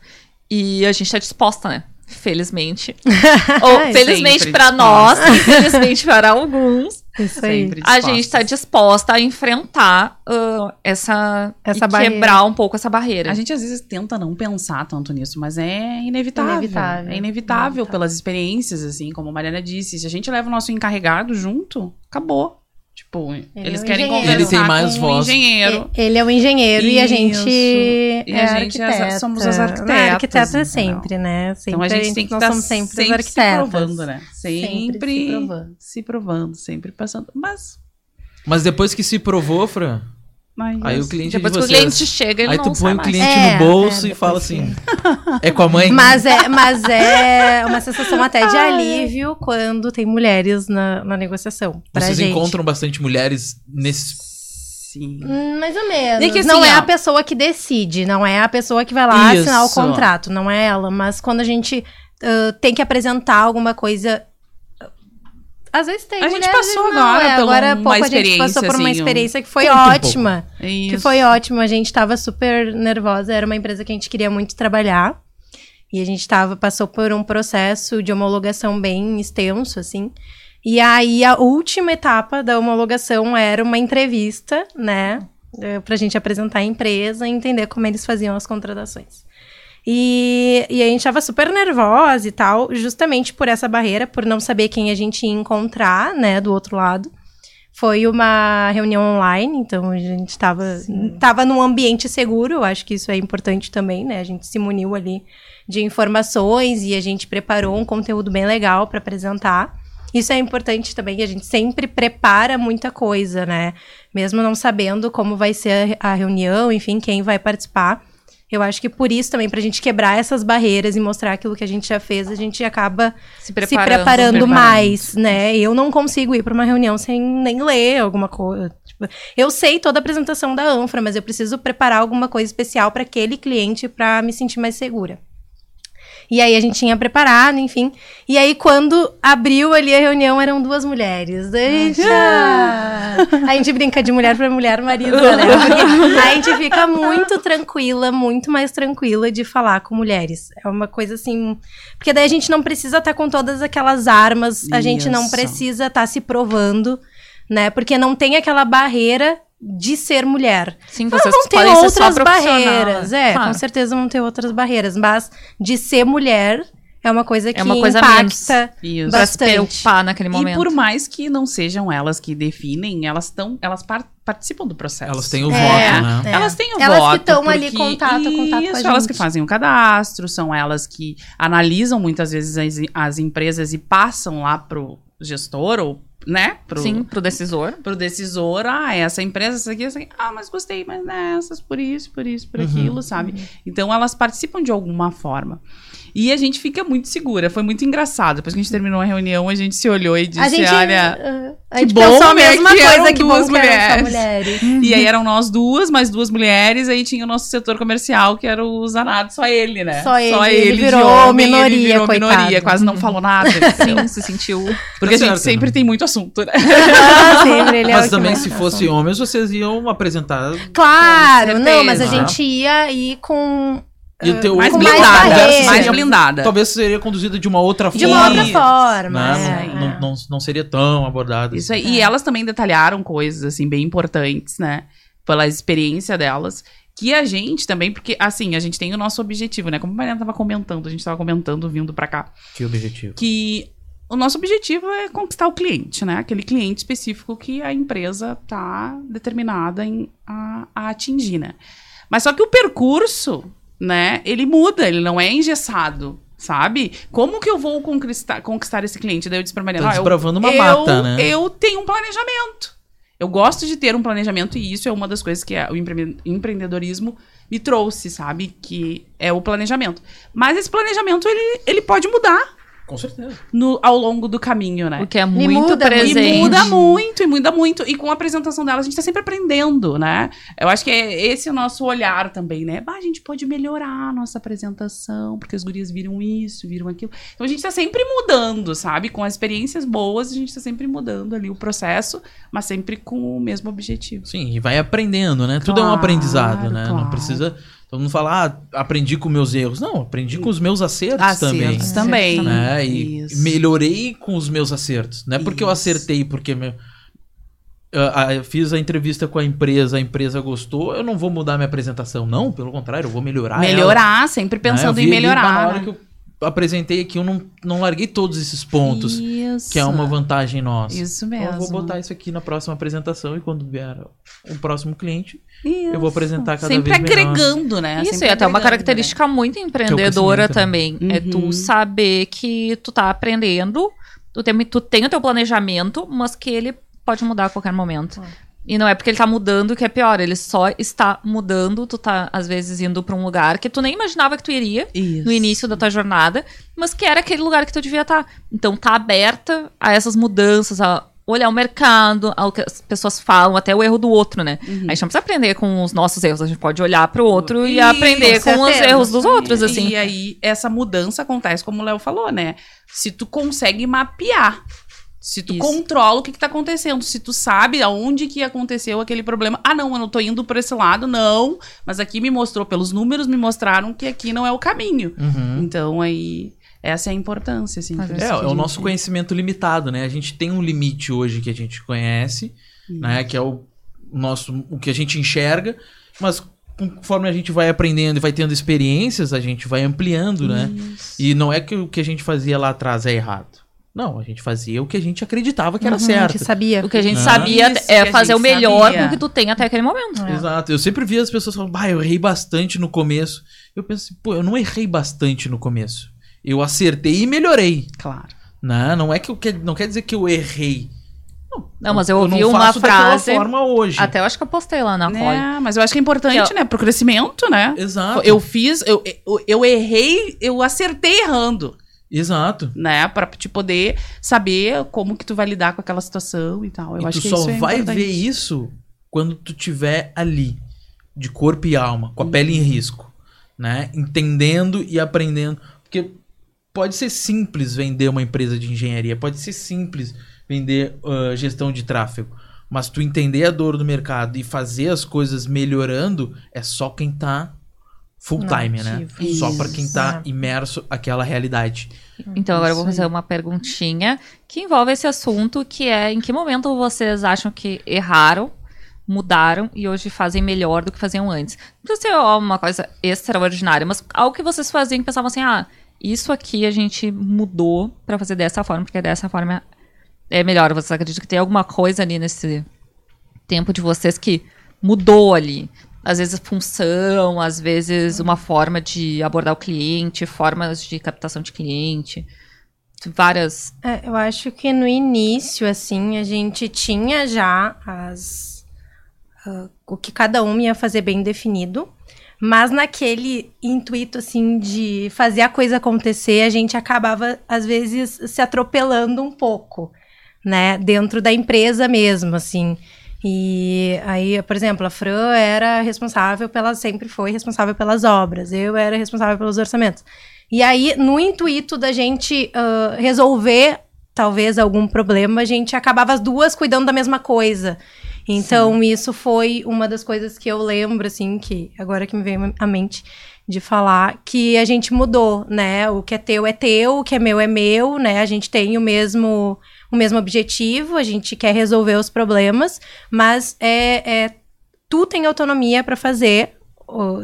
E a gente tá disposta, né? Felizmente. Ou É, felizmente pra nós, infelizmente para alguns, Isso aí. Sempre a gente tá disposta a enfrentar ah, essa, Essa e barreira. quebrar um pouco essa barreira. A gente às vezes tenta não pensar tanto nisso, mas é inevitável. Inevitável. É inevitável Inevitável. pelas experiências, assim, como a Mariana disse. Se a gente leva o nosso encarregado junto, acabou. Tipo, eles é um querem engenheiro. conversar Ele tem mais com voz. um engenheiro. Ele é o engenheiro e a gente Isso. é E a gente é as- somos as Não, arquitetas, arquiteta é sempre, né? Sempre Então a gente tem que nós estar somos sempre, sempre, os se provando, né? Sempre Sempre, se provando. se provando, sempre passando. Mas, Mas depois que se provou, Fran, mas aí o cliente Depois de que o cliente chega, ele Aí não tu põe o cliente É, no bolso é, e fala assim, é com a mãe? Mas é, mas é uma sensação até de alívio quando tem mulheres na, na negociação. Pra Vocês gente. encontram bastante mulheres nesse... sim. Mais ou menos. É que assim, não é ó. a pessoa que decide, não é a pessoa que vai lá assinar o Isso. contrato, não é ela. Mas quando a gente ah, tem que apresentar alguma coisa. Às vezes tem. A gente passou não, agora é, agora uma pouco a gente passou por uma assim, experiência que foi ótima. Isso. Que foi ótimo. A gente tava super nervosa. Era uma empresa que a gente queria muito trabalhar. E a gente tava, passou por um processo de homologação bem extenso, assim. E aí, a última etapa da homologação era uma entrevista, né? eh, Pra gente apresentar a empresa e entender como eles faziam as contratações. E, e a gente tava super nervosa e tal, justamente por essa barreira, por não saber quem a gente ia encontrar, né, do outro lado. Foi uma reunião online, então a gente estava tava num ambiente seguro, eu acho que isso é importante também, né? A gente se muniu ali de informações e a gente preparou um conteúdo bem legal para apresentar. Isso é importante também, a gente sempre prepara muita coisa, né? Mesmo não sabendo como vai ser a a reunião, enfim, quem vai participar. Eu acho que por isso também, pra gente quebrar essas barreiras e mostrar aquilo que a gente já fez, a gente acaba Se se preparando. preparando, preparando. mais, né? Eu não consigo ir para uma reunião sem nem ler alguma coisa. Tipo, eu sei toda a apresentação da Anfra, mas eu preciso preparar alguma coisa especial para aquele cliente para me sentir mais segura. E aí a gente tinha preparado, enfim. E aí quando abriu ali a reunião eram duas mulheres. A gente, ah, a gente brinca de mulher para mulher marida, né? Porque a gente fica muito tranquila, muito mais tranquila de falar com mulheres. É uma coisa assim, porque daí a gente não precisa estar com todas aquelas armas, a gente não precisa estar se provando, né? Porque não tem aquela barreira de ser mulher. Sim, Não vocês vão ter podem ser só outras barreiras, né? é, Claro. com certeza vão ter outras barreiras, mas de ser mulher é uma coisa que É uma coisa impacta Isso. Pra se bastante. preocupar naquele momento. E por mais que não sejam elas que definem, elas estão, elas par- participam do processo. Elas têm o É, voto, né? é. Elas têm o Elas que voto. estão ali, contato a contato com a Isso, elas gente. que fazem o cadastro, são elas que analisam muitas vezes as, as empresas e passam lá pro gestor ou, né, pro, Sim, pro decisor. pro decisor, ah, essa empresa, essa aqui, essa aqui, ah, mas gostei mais nessas, por isso, por isso, por Uhum. aquilo, sabe? Então elas participam de alguma forma. E a gente fica muito segura, foi muito engraçado. Depois que a gente terminou a reunião, a gente se olhou e disse, A gente, olha... uh, a que gente bom, a mesma que eram coisa que duas bom que eram só mulheres. mulheres. E aí eram nós duas, mais duas mulheres, aí tinha o nosso setor comercial, que era o Zanado, só ele, né? Só ele, ele de virou homem, minoria, ele virou coitado. minoria, quase não falou nada. entendeu? Sim, se sentiu. Porque a Tá gente certo, sempre né? tem muito assunto, né? Ah, sempre, ele é Mas que também, se fala. fossem homens, vocês iam apresentar... Claro, não, mas a gente ia ir com. E ter Mais com blindada, mais blindada. Talvez seria conduzida de uma outra De forma. uma outra forma. né? é, não, é. não, não, não seria tão abordada. Isso aí. E elas também detalharam coisas, assim, bem importantes, né? Pela experiência delas. Que a gente também, porque, assim, a gente tem o nosso objetivo, né? Como a Mariana tava comentando, a gente tava comentando vindo pra cá. Que objetivo. Que o nosso objetivo é conquistar o cliente, né? Aquele cliente específico que a empresa tá determinada em, a, a atingir, né? Mas só que o percurso, né? Ele muda, ele não é engessado. sabe? Como que eu vou conquistar, conquistar esse cliente? Daí eu disse pra Mariana, Tá "Ah, eu- desbravando uma eu, mata, né? eu tenho um planejamento. Eu gosto de ter um planejamento e isso é uma das coisas que a- o empre- empreendedorismo me trouxe, sabe? Que é o planejamento. Mas esse planejamento, ele, ele pode mudar Com certeza. no, ao longo do caminho, né? O que é E muito muda, presente. E muda muito, e muda muito. E com a apresentação dela, a gente tá sempre aprendendo, né? Eu acho que é esse o nosso olhar também, né? Bah, a gente pode melhorar a nossa apresentação, porque as gurias viram isso, viram aquilo. Então a gente tá sempre mudando, sabe? Com as experiências boas, a gente tá sempre mudando ali o processo, mas sempre com o mesmo objetivo. Sim, e vai aprendendo, né? Tudo é um Claro, aprendizado, né? Não claro. precisa todo mundo falar, ah, aprendi com meus erros. Não, aprendi com os meus acertos, também. Acertos também. Né? E Isso. melhorei com os meus acertos. Não é porque eu Isso. acertei, porque meu, eu fiz a entrevista com a empresa, a empresa gostou, eu não vou mudar minha apresentação. Não, pelo contrário, eu vou melhorar. ela. Melhorar, sempre Né? pensando Eu em melhorar. Na hora né? que eu apresentei aqui, eu não, não larguei todos esses pontos, Isso. que é uma vantagem nossa. Isso Então, mesmo. eu vou botar isso aqui na próxima apresentação e quando vier o próximo cliente, Isso. eu vou apresentar cada Sempre vez melhor. agregando, né? Isso, Sempre e até uma agregando, característica muito empreendedora também. É tu Uhum. saber que tu tá aprendendo, tu tem, tu tem o teu planejamento, mas que ele pode mudar a qualquer momento. E não é porque ele tá mudando que é pior, ele só está mudando, tu tá, às vezes, indo pra um lugar que tu nem imaginava que tu iria? Isso. no início da tua jornada, mas que era aquele lugar que tu devia estar. Então tá aberta a essas mudanças, a olhar o mercado, ao que as pessoas falam, até o erro do outro, né? Uhum. A gente não precisa aprender com os nossos erros, a gente pode olhar pro outro e Isso, aprender com com os erros dos outros, assim. E aí, essa mudança acontece, como o Léo falou, né? Se tu consegue mapear. Se tu Isso. controla o que, que tá acontecendo, se tu sabe aonde que aconteceu aquele problema. Ah, não, eu não tô indo por esse lado, não. Mas aqui me mostrou, pelos números me mostraram que aqui não é o caminho. Uhum. Então aí, essa é a importância, assim. É, isso é o nosso conhecimento limitado, né? A gente tem um limite hoje que a gente conhece, né? Que é o nosso, o que a gente enxerga, mas conforme a gente vai aprendendo e vai tendo experiências, a gente vai ampliando, né? E não é que o que a gente fazia lá atrás é errado. Não, a gente fazia o que a gente acreditava que era Uhum, certo. Que sabia. O que a gente Ah. sabia é a fazer o gente melhor sabia. com o que tu tem até aquele momento. É. Exato. Eu sempre vi as pessoas falando, bah, eu errei bastante no começo. Eu penso assim, pô, eu não errei bastante no começo. Eu acertei e melhorei. Claro. Não, não é que eu que, não quer dizer que eu errei. Não, mas eu ouvi não uma frase. forma hoje. Até eu acho que eu postei lá na Poli. É, mas eu acho que é importante, Que né? Pro crescimento, né? Exato. Eu fiz, eu, eu, eu errei, eu acertei errando. Exato. né? Pra te poder saber como que tu vai lidar com aquela situação e tal. Eu e acho tu que só isso é vai importante. ver isso quando tu tiver ali, de corpo e alma, com a pele Uhum. em risco, né? Entendendo e aprendendo, porque pode ser simples vender uma empresa de engenharia, pode ser simples vender ah, gestão de tráfego, mas tu entender a dor do mercado e fazer as coisas melhorando é só quem tá full time, né? Nativo. Só para quem tá Isso. imerso aquela realidade. Então agora eu vou Isso aí. fazer uma perguntinha que envolve esse assunto, que é em que momento vocês acham que erraram, mudaram e hoje fazem melhor do que faziam antes? Não precisa ser uma coisa extraordinária, mas algo que vocês faziam que pensavam assim, ah, isso aqui a gente mudou pra fazer dessa forma, porque dessa forma é melhor. Vocês acreditam que tem alguma coisa ali nesse tempo de vocês que mudou ali? Às vezes função, às vezes uma forma de abordar o cliente, formas de captação de cliente, várias. É, eu acho que no início, assim, a gente tinha já as, ah, o que cada um ia fazer bem definido. Mas naquele intuito, assim, de fazer a coisa acontecer, a gente acabava, às vezes, se atropelando um pouco, né? Dentro da empresa mesmo, assim. E aí, por exemplo, a Fran era responsável pela, sempre foi responsável pelas obras, eu era responsável pelos orçamentos. E aí, no intuito da gente ah, resolver talvez algum problema, a gente acabava as duas cuidando da mesma coisa. Então, isso foi uma das coisas que eu lembro, assim, que agora que me veio à mente de falar, que a gente mudou, né? O que é teu é teu, o que é meu é meu, né? A gente tem o mesmo, o mesmo objetivo, a gente quer resolver os problemas, mas é, é tu tem autonomia para fazer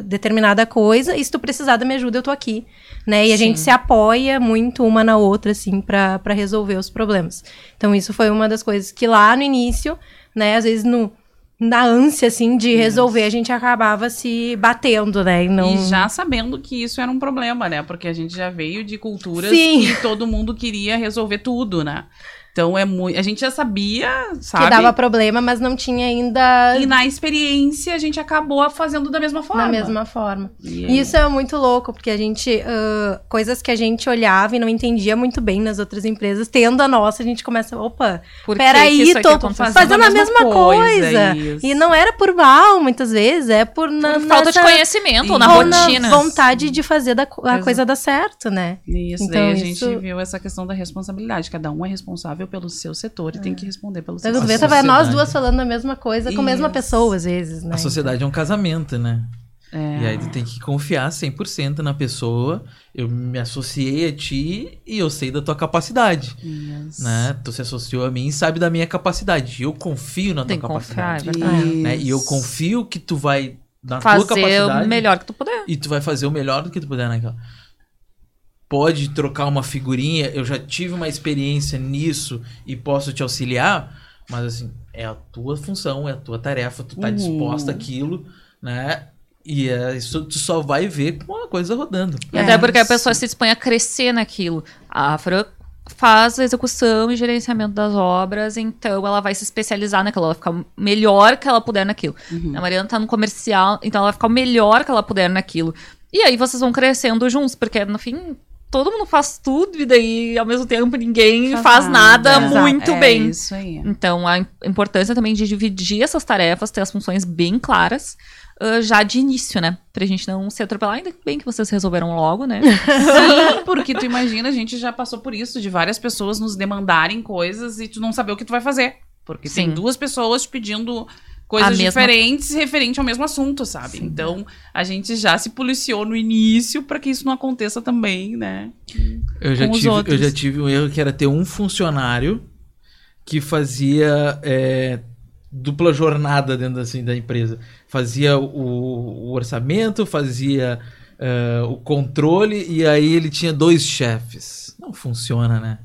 determinada coisa, e se tu precisar da minha ajuda, eu tô aqui, né? E a Sim. gente se apoia muito uma na outra, assim, pra pra resolver os problemas. Então, isso foi uma das coisas que lá no início, né, às vezes no, na ânsia, assim, de resolver, a gente acabava se batendo, né? E, não... E já sabendo que isso era um problema, né? Porque a gente já veio de culturas Sim. que todo mundo queria resolver tudo, né? Então é muito. A gente já sabia, sabe? que dava problema, mas não tinha ainda E na experiência a gente acabou fazendo da mesma forma. da mesma forma. E isso é muito louco, porque a gente. ah, coisas que a gente olhava e não entendia muito bem nas outras empresas, tendo a nossa, a gente começa. Opa, Por que peraí, que tô aconteceu? fazendo, a mesma coisa. isso. E não era por mal, muitas vezes, é por, na, Por falta de nessa- conhecimento ou na ou na rotina. vontade de fazer da, a Exato. coisa dar certo, né? Isso, Então, daí a gente isso- viu essa questão da responsabilidade. Cada um é responsável pelo seu setor e tem que responder pelo seu vê, setor. tava nós duas falando a mesma coisa com a mesma pessoa, às vezes, né? A sociedade é um casamento, né? É. E aí tu tem que confiar 100% na pessoa. Eu me associei a ti e eu sei da tua capacidade, Isso. né? Tu se associou a mim e sabe da minha capacidade. Eu confio na Tem tua confiar, capacidade. é né? E eu confio que tu vai na tua Fazer capacidade o melhor que tu puder. e tu vai fazer o melhor do que tu puder naquela. Pode trocar uma figurinha, eu já tive uma experiência nisso e posso te auxiliar, mas assim, é a tua função, é a tua tarefa, tu tá Uhum. disposta àquilo, né? E é, isso tu só vai ver com a coisa rodando. E até porque a pessoa se dispõe a crescer naquilo. A Afra faz a execução e gerenciamento das obras, então ela vai se especializar naquilo, ela vai ficar o melhor que ela puder naquilo. Uhum. A Mariana tá no comercial, então ela vai ficar o melhor que ela puder naquilo. E aí vocês vão crescendo juntos, porque no fim todo mundo faz tudo e daí ao mesmo tempo ninguém faz, nada, nada. muito é bem. Isso aí. Então, a im- importância também de dividir essas tarefas, ter as funções bem claras, ah, já de início, né? Pra gente não se atropelar. Ainda bem que vocês resolveram logo, né? Sim, porque tu imagina, a gente já passou por isso, de várias pessoas nos demandarem coisas e tu não saber o que tu vai fazer. Porque tem Sim. duas pessoas te pedindo coisas mesma- diferentes referente ao mesmo assunto, sabe? Então, a gente já se policiou no início pra que isso não aconteça também, né? Eu já, tive, eu já tive um erro que era ter um funcionário que fazia é, dupla jornada dentro assim, da empresa. Fazia o, o orçamento, fazia é, o controle e aí ele tinha dois chefes. Não funciona, né?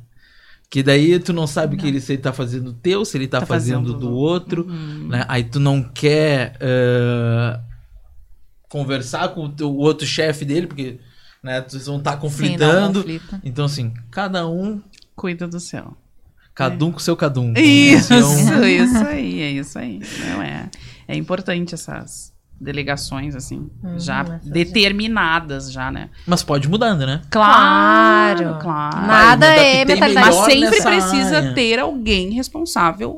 Que daí tu não sabe que ele, se ele tá fazendo teu, se ele tá, Tá fazendo, fazendo do outro, né? Aí tu não quer é, conversar com o, outro chefe dele, porque né, vocês vão estar Sim, um conflitando. conflito. Então, assim, cada um, Cuida do céu. cada um com seu cada um. Isso, é um- isso aí, é isso aí. Não é, é importante essas delegações, assim, já essas- determinadas já, né? Mas pode mudando, né? Claro. claro. Nada é mentalidade. Mas sempre precisa área. ter alguém responsável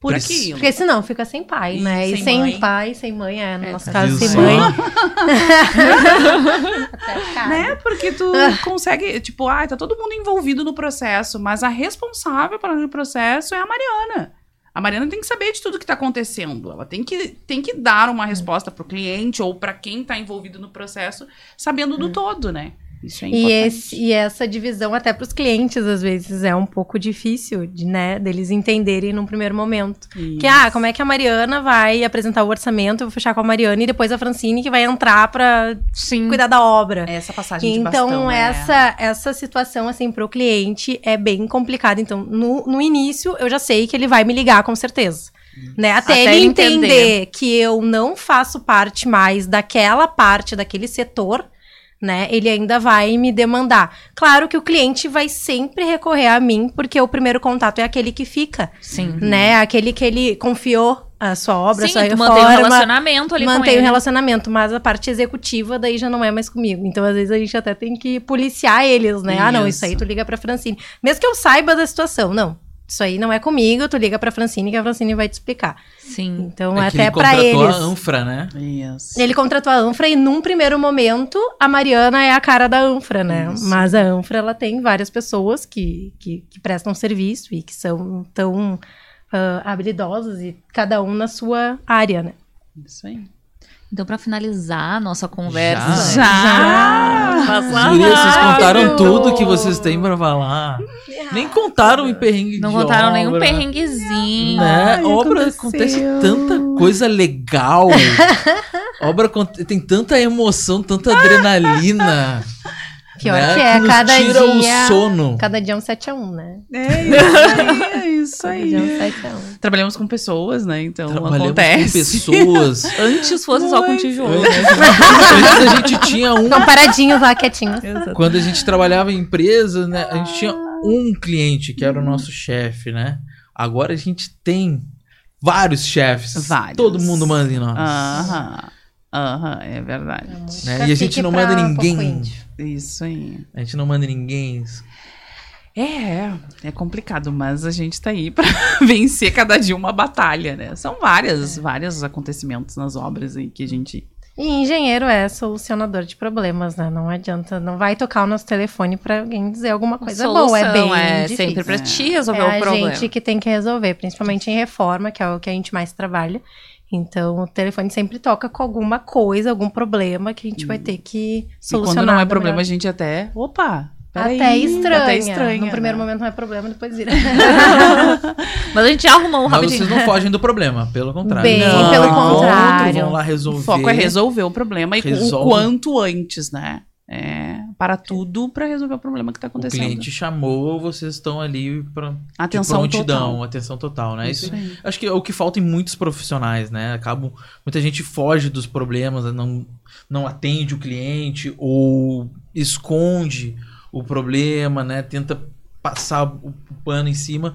por Preci- aquilo. Porque senão fica sem pai, E né? E sem sem, mãe. pai, sem mãe, é, no É, nosso caso, sem mãe. Né? Porque tu consegue, tipo, ah, tá todo mundo envolvido no processo, mas a responsável pelo processo é a Mariana. A Mariana tem que saber de tudo que tá acontecendo. Ela tem que, tem que dar uma resposta pro cliente ou para quem tá envolvido no processo, sabendo do todo, né? Isso é E, importante. esse, e essa divisão até para os clientes, às vezes, é um pouco difícil, de, né, deles entenderem num primeiro momento. Que, ah, como é que a Mariana vai apresentar o orçamento, eu vou fechar com a Mariana, e depois a Francine que vai entrar para Sim. cuidar da obra. Essa passagem de Então, bastão, né? essa, essa situação, assim, pro cliente é bem complicada. Então, no, no início, eu já sei que ele vai me ligar, com certeza. Né? Até, Até ele ele entender, entender. que eu não faço parte mais daquela parte, daquele setor, né? Ele ainda vai me demandar. Claro que o cliente vai sempre recorrer a mim, porque o primeiro contato é aquele que fica, Sim. né? Aquele que ele confiou a sua obra, a Sim, sua tu mantém o reforma relacionamento ali mantém o relacionamento, mas a parte executiva daí já não é mais comigo. Então, às vezes, a gente até tem que policiar eles, né? Ah, não, isso aí Isso. tu liga pra Francine. Mesmo que eu saiba da situação, não. Isso aí não é comigo, tu liga pra Francine que a Francine vai te explicar. Sim. Então, É até ele pra contratou eles. a Anfra, né? Isso. Ele contratou a Anfra e num primeiro momento a Mariana é a cara da Anfra, né? Isso. Mas a Anfra ela tem várias pessoas que, que, que prestam serviço e que são tão ah, habilidosas e cada um na sua área, né? Isso aí. Então, pra finalizar a nossa conversa. Já! Passa Gurias, vocês rápido. contaram tudo que vocês têm pra falar. Nem contaram em perrengue Não de contaram nenhum obra, perrenguezinho. Né? Ai, obra aconteceu. acontece tanta coisa legal. obra tem tanta emoção, tanta adrenalina. Pior né? que é, nos cada tira dia- o sono. Cada dia é um 7x1, né? É isso aí, é isso Cada aí. dia é um 7x1. Trabalhamos com pessoas, né? Então Trabalhamos acontece. com pessoas. Antes fosse só com tijolo. Antes a gente tinha um. Ficam paradinhos lá, quietinhos. Quando a gente trabalhava em empresa, né? A gente tinha um cliente que era o nosso chefe, né? Agora a gente tem vários chefes. Vários. Todo mundo manda em nós. Aham. Aham, é verdade. Né? E a gente não manda ninguém. Isso aí. A gente não manda ninguém. É, é complicado, mas a gente tá aí pra vencer cada dia uma batalha, né? São várias, vários acontecimentos nas obras aí que a gente. E engenheiro é solucionador de problemas, né? Não adianta, não vai tocar o nosso telefone pra alguém dizer alguma coisa boa. É bem é difícil. sempre pra ti resolver é o a problema. gente que tem que resolver, principalmente em reforma, que é o que a gente mais trabalha. Então, o telefone sempre toca com alguma coisa, algum problema que a gente vai ter que E solucionar. quando não é problema, a melhor- gente até. Opa! peraí, Até estranha. Até estranha. No primeiro né? momento não é problema, depois vira. Mas a gente arrumou um Mas rapidinho. vocês não fogem do problema, pelo contrário. Bem, Vão pelo contrário. Vão lá O resolver. foco é resolver o problema e Resolve. o quanto antes, né? É, para tudo para resolver o problema que tá O acontecendo. cliente chamou, vocês estão ali pra Atenção de prontidão, total. atenção total, né? Isso, Isso aí. acho que é o que falta em muitos profissionais, né? Acabam, muita gente foge dos problemas, né? não, não atende o cliente ou esconde o problema, né? Tenta passar o pano em cima,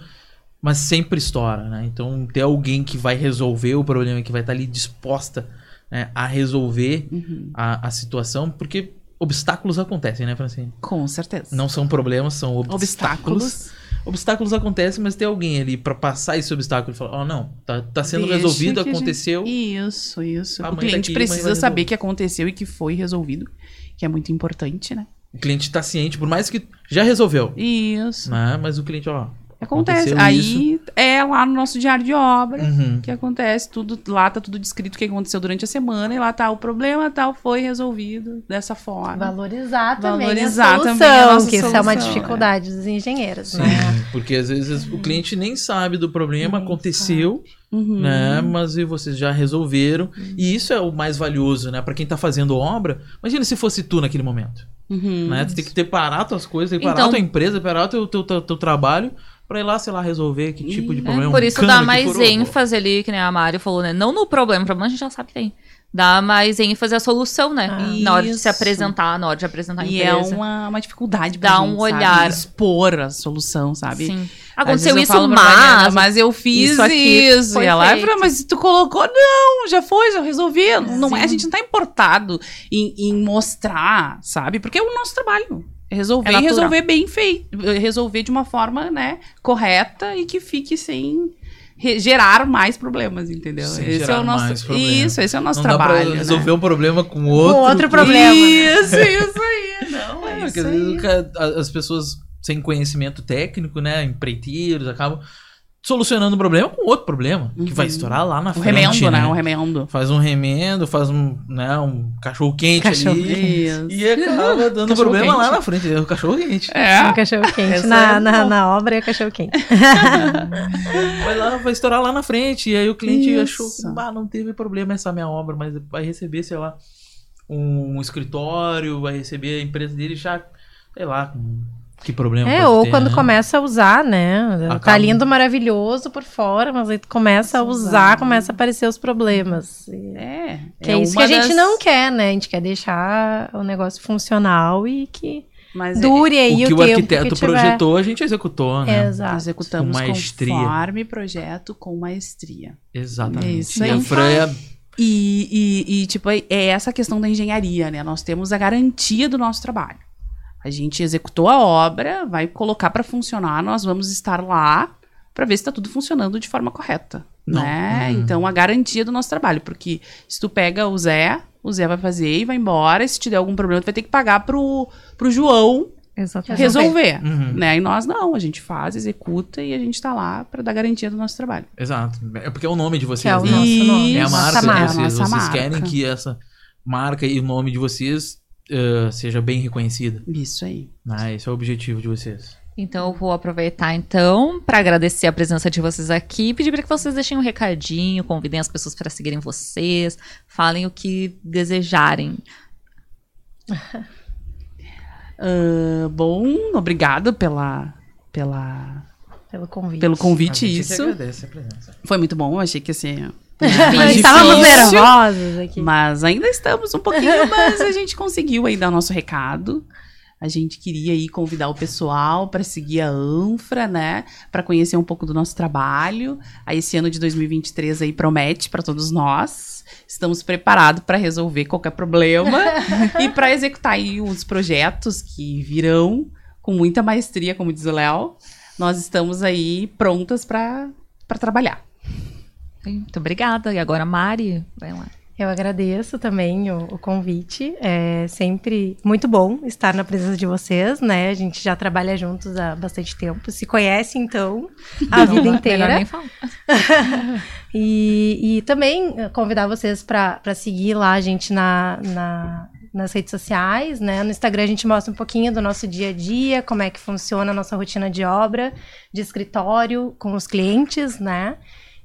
mas sempre estoura, né? Então ter alguém que vai resolver o problema, que vai estar ali disposta né, a resolver Uhum. a, a situação, porque obstáculos acontecem, né, Francine? Com certeza. Não são problemas, são obstáculos. Obstáculos. Obstáculos acontecem, mas tem alguém ali pra passar esse obstáculo e falar: Ó, não, tá, tá sendo Deixa resolvido, que a gente- aconteceu. Isso, isso. A o cliente tá aqui, precisa saber que aconteceu e que foi resolvido, que é muito importante, né? O cliente tá ciente, por mais que já resolveu. Isso. Né? Mas o cliente, ó. Acontece. aconteceu Aí é lá no nosso diário de obra Uhum. que acontece, tudo lá tá tudo descrito o que aconteceu durante a semana e lá tá o problema tal foi resolvido dessa forma. Valorizar também Valorizar a solução, também a nossa que isso é uma solução, dificuldade dos engenheiros, Sim, né? porque às vezes o cliente nem sabe do problema, Nem aconteceu, Uhum. né? Mas e vocês já resolveram. E isso é o mais valioso, né? Pra quem tá fazendo obra. Imagina se fosse tu naquele momento. Uhum. Né? Tu tem que ter parar tuas coisas, tem que parar Então- a tua empresa, parar o teu, teu, teu, teu trabalho pra ir lá, sei lá, resolver que tipo de É, problema. Por um isso cano dá mais ênfase ali, que nem a Mari falou, né? Não no problema, o problema a gente já sabe que tem. Dá mais ênfase à solução, né? Ah. na hora de se Isso. apresentar, na hora de apresentar a E é empresa. uma, uma dificuldade pra Dá gente, um sabe? olhar. Expor a solução, sabe? Sim. Aconteceu isso, pra Mariana, mas... mas eu fiz isso aqui isso. E ela feito. fala, mas tu colocou? Não, já foi, já resolvi. Não é, a Sim. gente não tá importado em, em mostrar, sabe? Porque é o nosso trabalho. É Resolver É e resolver bem feito. Resolver de uma forma, né, correta e que fique sem gerar mais problemas, entendeu? Sem esse é o nosso. Isso, esse é o nosso Não dá trabalho. pra né? resolver um problema com outro. outro que- problema. Isso, isso aí. Não, é Porque isso aí. as pessoas sem conhecimento técnico, né, empreiteiros, acabam solucionando o problema com outro problema, que vai Uhum. estourar lá na Um frente, remendo, né? né? Um remendo. Faz um remendo, faz um, né, um cachorro quente Cachorro ali Isso. e acaba dando Cachorro problema lá quente. na frente, é o cachorro quente. É. O cachorro quente. Na, é na, na obra é o cachorro quente. Vai lá, vai estourar lá na frente e aí o cliente Isso. achou que ah, não teve problema essa minha obra, mas vai receber, sei lá, um escritório, vai receber a empresa dele já, sei lá, com- que problema É, ou ter, quando né? começa a usar, né? Tá Acaba- lindo, maravilhoso por fora, mas aí tu começa a Usar. usar, começa a aparecer os problemas. E- É. Que é, isso que a gente das- não quer, né? A gente quer deixar o negócio funcional e que Mas é- dure aí o o, que o tempo arquiteto que tiver. projetou, a gente executou, né? Exato. executamos Com maestria. conforme projeto com maestria. Exatamente. É isso E aí. a Fran é- E, e, e, tipo, é é essa questão da engenharia, né? Nós temos a garantia do nosso trabalho. A gente executou a obra, vai colocar para funcionar, nós vamos estar lá para ver se está tudo funcionando de forma correta, Não. né? Uhum. Então a garantia do nosso trabalho, porque se tu pega o Zé, o Zé vai fazer e vai embora, e se te der algum problema, tu vai ter que pagar pro, pro João Exatamente. resolver, Uhum. né? E nós não, a gente faz, executa e a gente tá lá para dar garantia do nosso trabalho. Exato. É porque é o nome de vocês. Que é o né? nosso nome. É a marca de marca. vocês. Nossa vocês querem que essa marca e o nome de vocês eh, seja bem reconhecida. Isso aí. Né? Esse é o objetivo de vocês. Então eu vou aproveitar então para agradecer a presença de vocês aqui e pedir para que vocês deixem um recadinho, convidem as pessoas para seguirem vocês, falem o que desejarem. Uh, bom, obrigada pela, pela, pelo convite. Pelo convite, isso. agradece a presença. Foi muito bom, achei que ia ser. Estávamos nervosos aqui. Mas ainda estamos um pouquinho, mas a gente conseguiu aí dar nosso recado. A gente queria aí convidar o pessoal para seguir a Anfra, né? Para conhecer um pouco do nosso trabalho. Aí esse ano de 2023 aí promete para todos nós. Estamos preparados para resolver qualquer problema e para executar aí os projetos que virão com muita maestria, como diz o Léo. Nós estamos aí prontas para trabalhar. Muito obrigada. E agora, Mari, vai lá. Eu agradeço também o, o, convite. É sempre muito bom estar na presença de vocês, né? A gente já trabalha juntos há bastante tempo. Se conhece, então, a Não, vida inteira. Nem falar. e, e também convidar vocês para seguir lá a gente na, na, nas redes sociais, né? No Instagram a gente mostra um pouquinho do nosso dia a dia, como é que funciona a nossa rotina de obra, de escritório, com os clientes, né?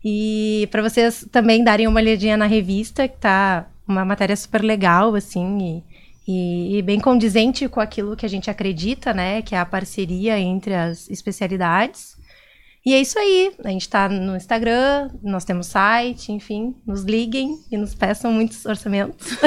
E para vocês também darem uma olhadinha na revista, que tá uma matéria super legal, assim, e, e, e, bem condizente com aquilo que a gente acredita, né? Que é a parceria entre as especialidades. E é isso aí. A gente está no Instagram, nós temos site, enfim, nos liguem e nos peçam muitos orçamentos.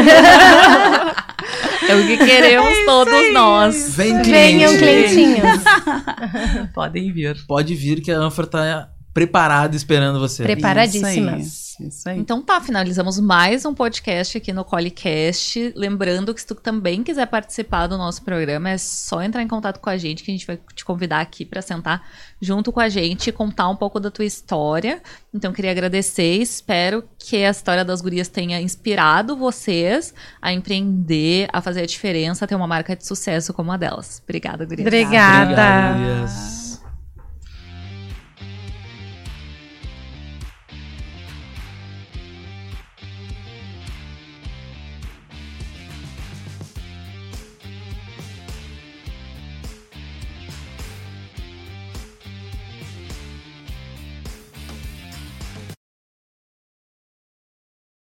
é o que queremos é todos aí. nós. Vem Venham clientinhos. Podem vir. Pode vir que a Anfra está preparada esperando você. Preparadíssimas. Isso aí. Então tá, finalizamos mais um podcast aqui no Colicast. Lembrando que se tu também quiser participar do nosso programa, é só entrar em contato com a gente que a gente vai te convidar aqui para sentar junto com a gente e contar um pouco da tua história. Então queria agradecer, espero que a história das gurias tenha inspirado vocês a empreender, a fazer a diferença, a ter uma marca de sucesso como a delas. Obrigada, gurias. Obrigada. Obrigada